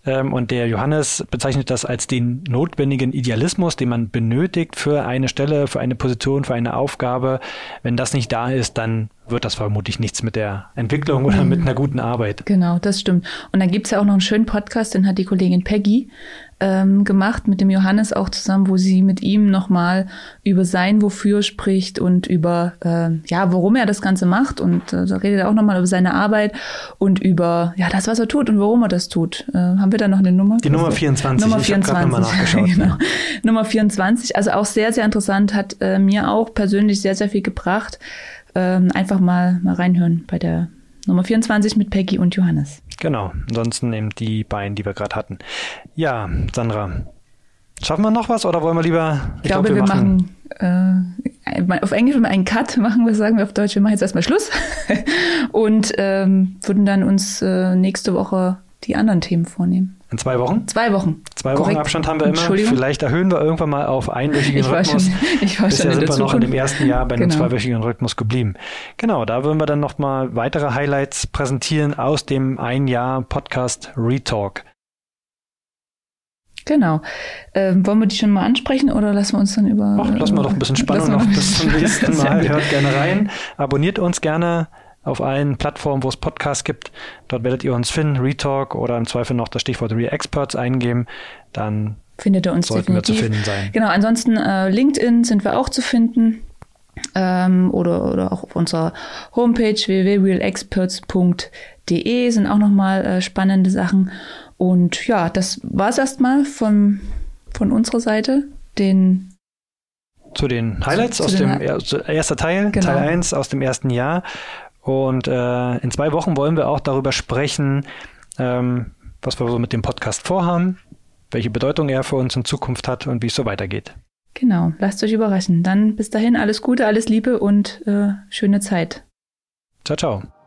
Ähm, und der Johannes bezeichnet das als den notwendigen Idealismus, den man benötigt für eine Stelle, für eine Position, für eine Aufgabe. Wenn das nicht da ist, dann wird das vermutlich nichts mit der Entwicklung oder mit einer guten Arbeit. Genau, das stimmt. Und dann gibt's ja auch noch einen schönen Podcast, den hat die Kollegin Peggy ähm, gemacht mit dem Johannes auch zusammen, wo sie mit ihm nochmal über sein Wofür spricht und über, äh, ja, warum er das Ganze macht. Und äh, da redet er auch nochmal über seine Arbeit und über, ja, das, was er tut und warum er das tut. Äh, haben wir da noch eine Nummer? Die Nummer 24. Nummer 24. genau. Nummer 24. Also auch sehr, sehr interessant, hat äh, mir auch persönlich sehr, sehr viel gebracht ähm, einfach mal, mal reinhören bei der Nummer 24 mit Peggy und Johannes. Genau, ansonsten eben die beiden, die wir gerade hatten. Ja, Sandra, schaffen wir noch was oder wollen wir lieber? Ich, ich glaube, glaub, wir, wir, machen, machen äh, auf Englisch einen Cut machen, wir sagen wir auf Deutsch, wir machen jetzt erstmal Schluss und ähm, würden dann uns äh, nächste Woche die anderen Themen vornehmen. In zwei Wochen? Zwei Wochen. Zwei Wochen Korrekt. Abstand haben wir immer. Vielleicht erhöhen wir irgendwann mal auf einwöchigen ich Rhythmus. Schon, ich war Bisher schon sind wir noch in dem ersten Jahr bei genau. einem zweiwöchigen Rhythmus geblieben. Genau, da würden wir dann nochmal weitere Highlights präsentieren aus dem ein Jahr Podcast Retalk. Genau. Ähm, wollen wir die schon mal ansprechen oder lassen wir uns dann über. Ach, lassen wir doch ein bisschen Spannung noch bis zum nächsten Mal. Hört gerne rein. Abonniert uns gerne auf allen Plattformen, wo es Podcasts gibt. Dort werdet ihr uns finden, Retalk oder im Zweifel noch das Stichwort Re-Experts eingeben. Dann findet ihr uns sollten definitiv. wir zu finden sein. Genau, ansonsten äh, LinkedIn sind wir auch zu finden. Ähm, oder, oder auch auf unserer Homepage www.realexperts.de sind auch nochmal äh, spannende Sachen. Und ja, das war es erstmal von, von unserer Seite. Den zu den Highlights zu, aus zu dem er, erster Teil, genau. Teil 1 aus dem ersten Jahr. Und äh, in zwei Wochen wollen wir auch darüber sprechen, ähm, was wir so mit dem Podcast vorhaben, welche Bedeutung er für uns in Zukunft hat und wie es so weitergeht. Genau, lasst euch überraschen. Dann bis dahin alles Gute, alles Liebe und äh, schöne Zeit. Ciao, ciao.